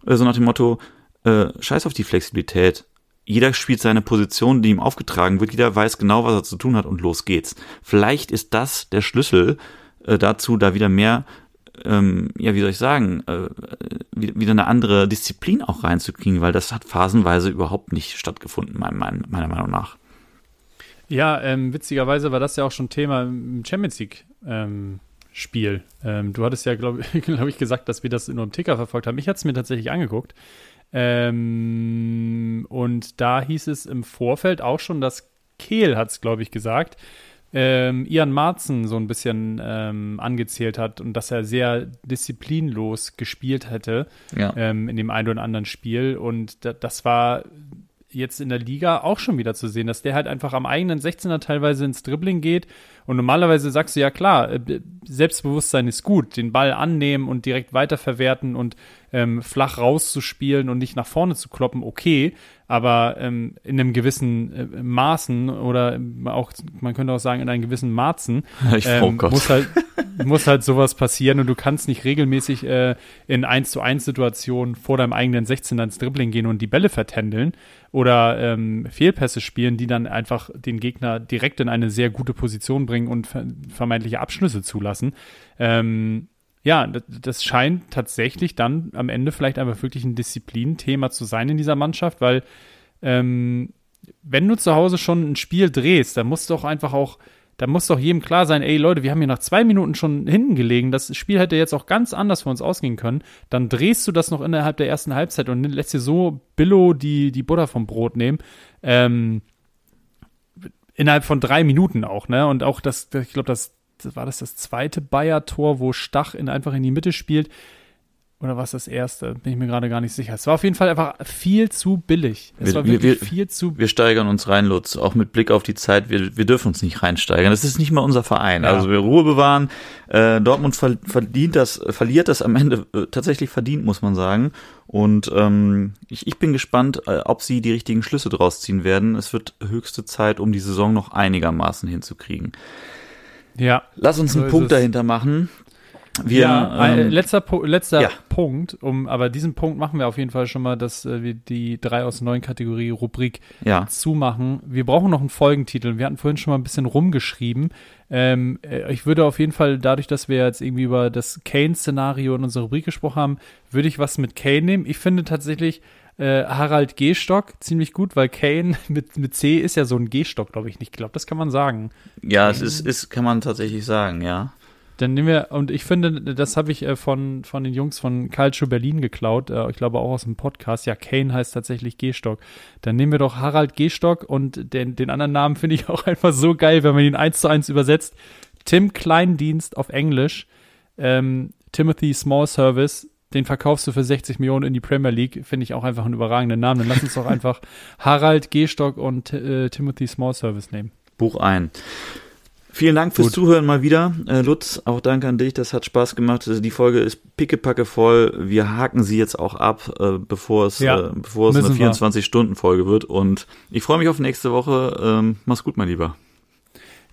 äh, so nach dem Motto, äh, scheiß auf die Flexibilität. Jeder spielt seine Position, die ihm aufgetragen wird. Jeder weiß genau, was er zu tun hat und los geht's. Vielleicht ist das der Schlüssel äh, dazu, da wieder mehr, ähm, ja, wie soll ich sagen, äh, wieder eine andere Disziplin auch reinzukriegen, weil das hat phasenweise überhaupt nicht stattgefunden, meiner, meiner Meinung nach. Ja, ähm, witzigerweise war das ja auch schon Thema im Champions League. Ähm, Spiel. Ähm, du hattest ja, glaube glaub ich, gesagt, dass wir das nur im Ticker verfolgt haben. Ich hatte es mir tatsächlich angeguckt. Ähm, und da hieß es im Vorfeld auch schon, dass Kehl hat es, glaube ich, gesagt, ähm, Ian Marzen so ein bisschen ähm, angezählt hat und dass er sehr disziplinlos gespielt hätte ja. ähm, in dem einen oder anderen Spiel. Und da, das war jetzt in der Liga auch schon wieder zu sehen, dass der halt einfach am eigenen 16er teilweise ins Dribbling geht und normalerweise sagst du ja klar, äh, Selbstbewusstsein ist gut, den Ball annehmen und direkt weiterverwerten und ähm, flach rauszuspielen und nicht nach vorne zu kloppen, okay, aber ähm, in einem gewissen äh, Maßen oder auch, man könnte auch sagen, in einem gewissen Marzen ähm, muss halt muss halt sowas passieren und du kannst nicht regelmäßig äh, in 1 zu 1 Situationen vor deinem eigenen 16 ins Dribbling gehen und die Bälle vertändeln oder ähm, Fehlpässe spielen, die dann einfach den Gegner direkt in eine sehr gute Position bringen und vermeintliche Abschlüsse zulassen. Ähm, ja, das, das scheint tatsächlich dann am Ende vielleicht einfach wirklich ein Disziplinthema zu sein in dieser Mannschaft, weil ähm, wenn du zu Hause schon ein Spiel drehst, dann musst du auch einfach auch, da muss doch jedem klar sein, ey Leute, wir haben hier nach zwei Minuten schon hinten gelegen, das Spiel hätte jetzt auch ganz anders für uns ausgehen können. Dann drehst du das noch innerhalb der ersten Halbzeit und lässt dir so Billo die, die Butter vom Brot nehmen. Ähm, innerhalb von drei Minuten auch, ne? Und auch das, ich glaube, das war das das zweite Bayer-Tor, wo Stach in, einfach in die Mitte spielt. Oder war es das erste? Bin ich mir gerade gar nicht sicher. Es war auf jeden Fall einfach viel zu billig. Es wir, war wirklich wir, viel zu. Wir steigern uns rein, Lutz, auch mit Blick auf die Zeit. Wir, wir dürfen uns nicht reinsteigern. Das ist nicht mal unser Verein. Ja. Also wir Ruhe bewahren. Äh, Dortmund ver verdient das, verliert das am Ende äh, tatsächlich verdient, muss man sagen. Und ähm, ich, ich bin gespannt, äh, ob sie die richtigen Schlüsse draus ziehen werden. Es wird höchste Zeit, um die Saison noch einigermaßen hinzukriegen. Ja. Lass uns einen Punkt dahinter machen. Wir, ja, ähm, letzter, letzter ja. Punkt, um, aber diesen Punkt machen wir auf jeden Fall schon mal, dass äh, wir die drei aus neun Kategorie Rubrik ja. zumachen. Wir brauchen noch einen Folgentitel. Wir hatten vorhin schon mal ein bisschen rumgeschrieben. Ähm, äh, ich würde auf jeden Fall, dadurch, dass wir jetzt irgendwie über das Kane-Szenario in unserer Rubrik gesprochen haben, würde ich was mit Kane nehmen. Ich finde tatsächlich, äh, Harald Gehstock ziemlich gut, weil Kane mit, mit C ist ja so ein Gehstock, glaube ich nicht. Ich glaube, das kann man sagen. Ja, es ist, ist, kann man tatsächlich sagen, ja. Dann nehmen wir, und ich finde, das habe ich äh, von, von den Jungs von Calcio Berlin geklaut, äh, ich glaube auch aus dem Podcast. Ja, Kane heißt tatsächlich Gehstock. Dann nehmen wir doch Harald Gehstock und den, den anderen Namen finde ich auch einfach so geil, wenn man ihn eins zu eins übersetzt. Tim Kleindienst auf Englisch, ähm, Timothy Small Service, den verkaufst du für 60 Millionen in die Premier League, finde ich auch einfach einen überragenden Namen. Dann lass uns doch einfach Harald Gehstock und äh, Timothy Small Service nehmen. Buch ein. Vielen Dank fürs Gut. Zuhören mal wieder. Äh, Lutz, auch danke an dich, das hat Spaß gemacht. Also die Folge ist pickepacke voll. Wir haken sie jetzt auch ab, äh, bevor es, ja, äh, bevor es eine 24-Stunden-Folge wird. Und ich freue mich auf nächste Woche. Ähm, mach's gut, mein Lieber.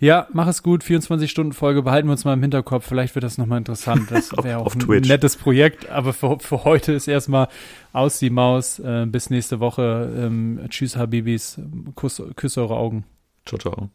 Ja, mach es gut. 24-Stunden-Folge behalten wir uns mal im Hinterkopf. Vielleicht wird das nochmal interessant. Das wäre auch ein Twitch. nettes Projekt. Aber für, für heute ist erstmal aus die Maus. Äh, bis nächste Woche. Ähm, tschüss, Habibis. Kuss, küsse eure Augen. Ciao, ciao.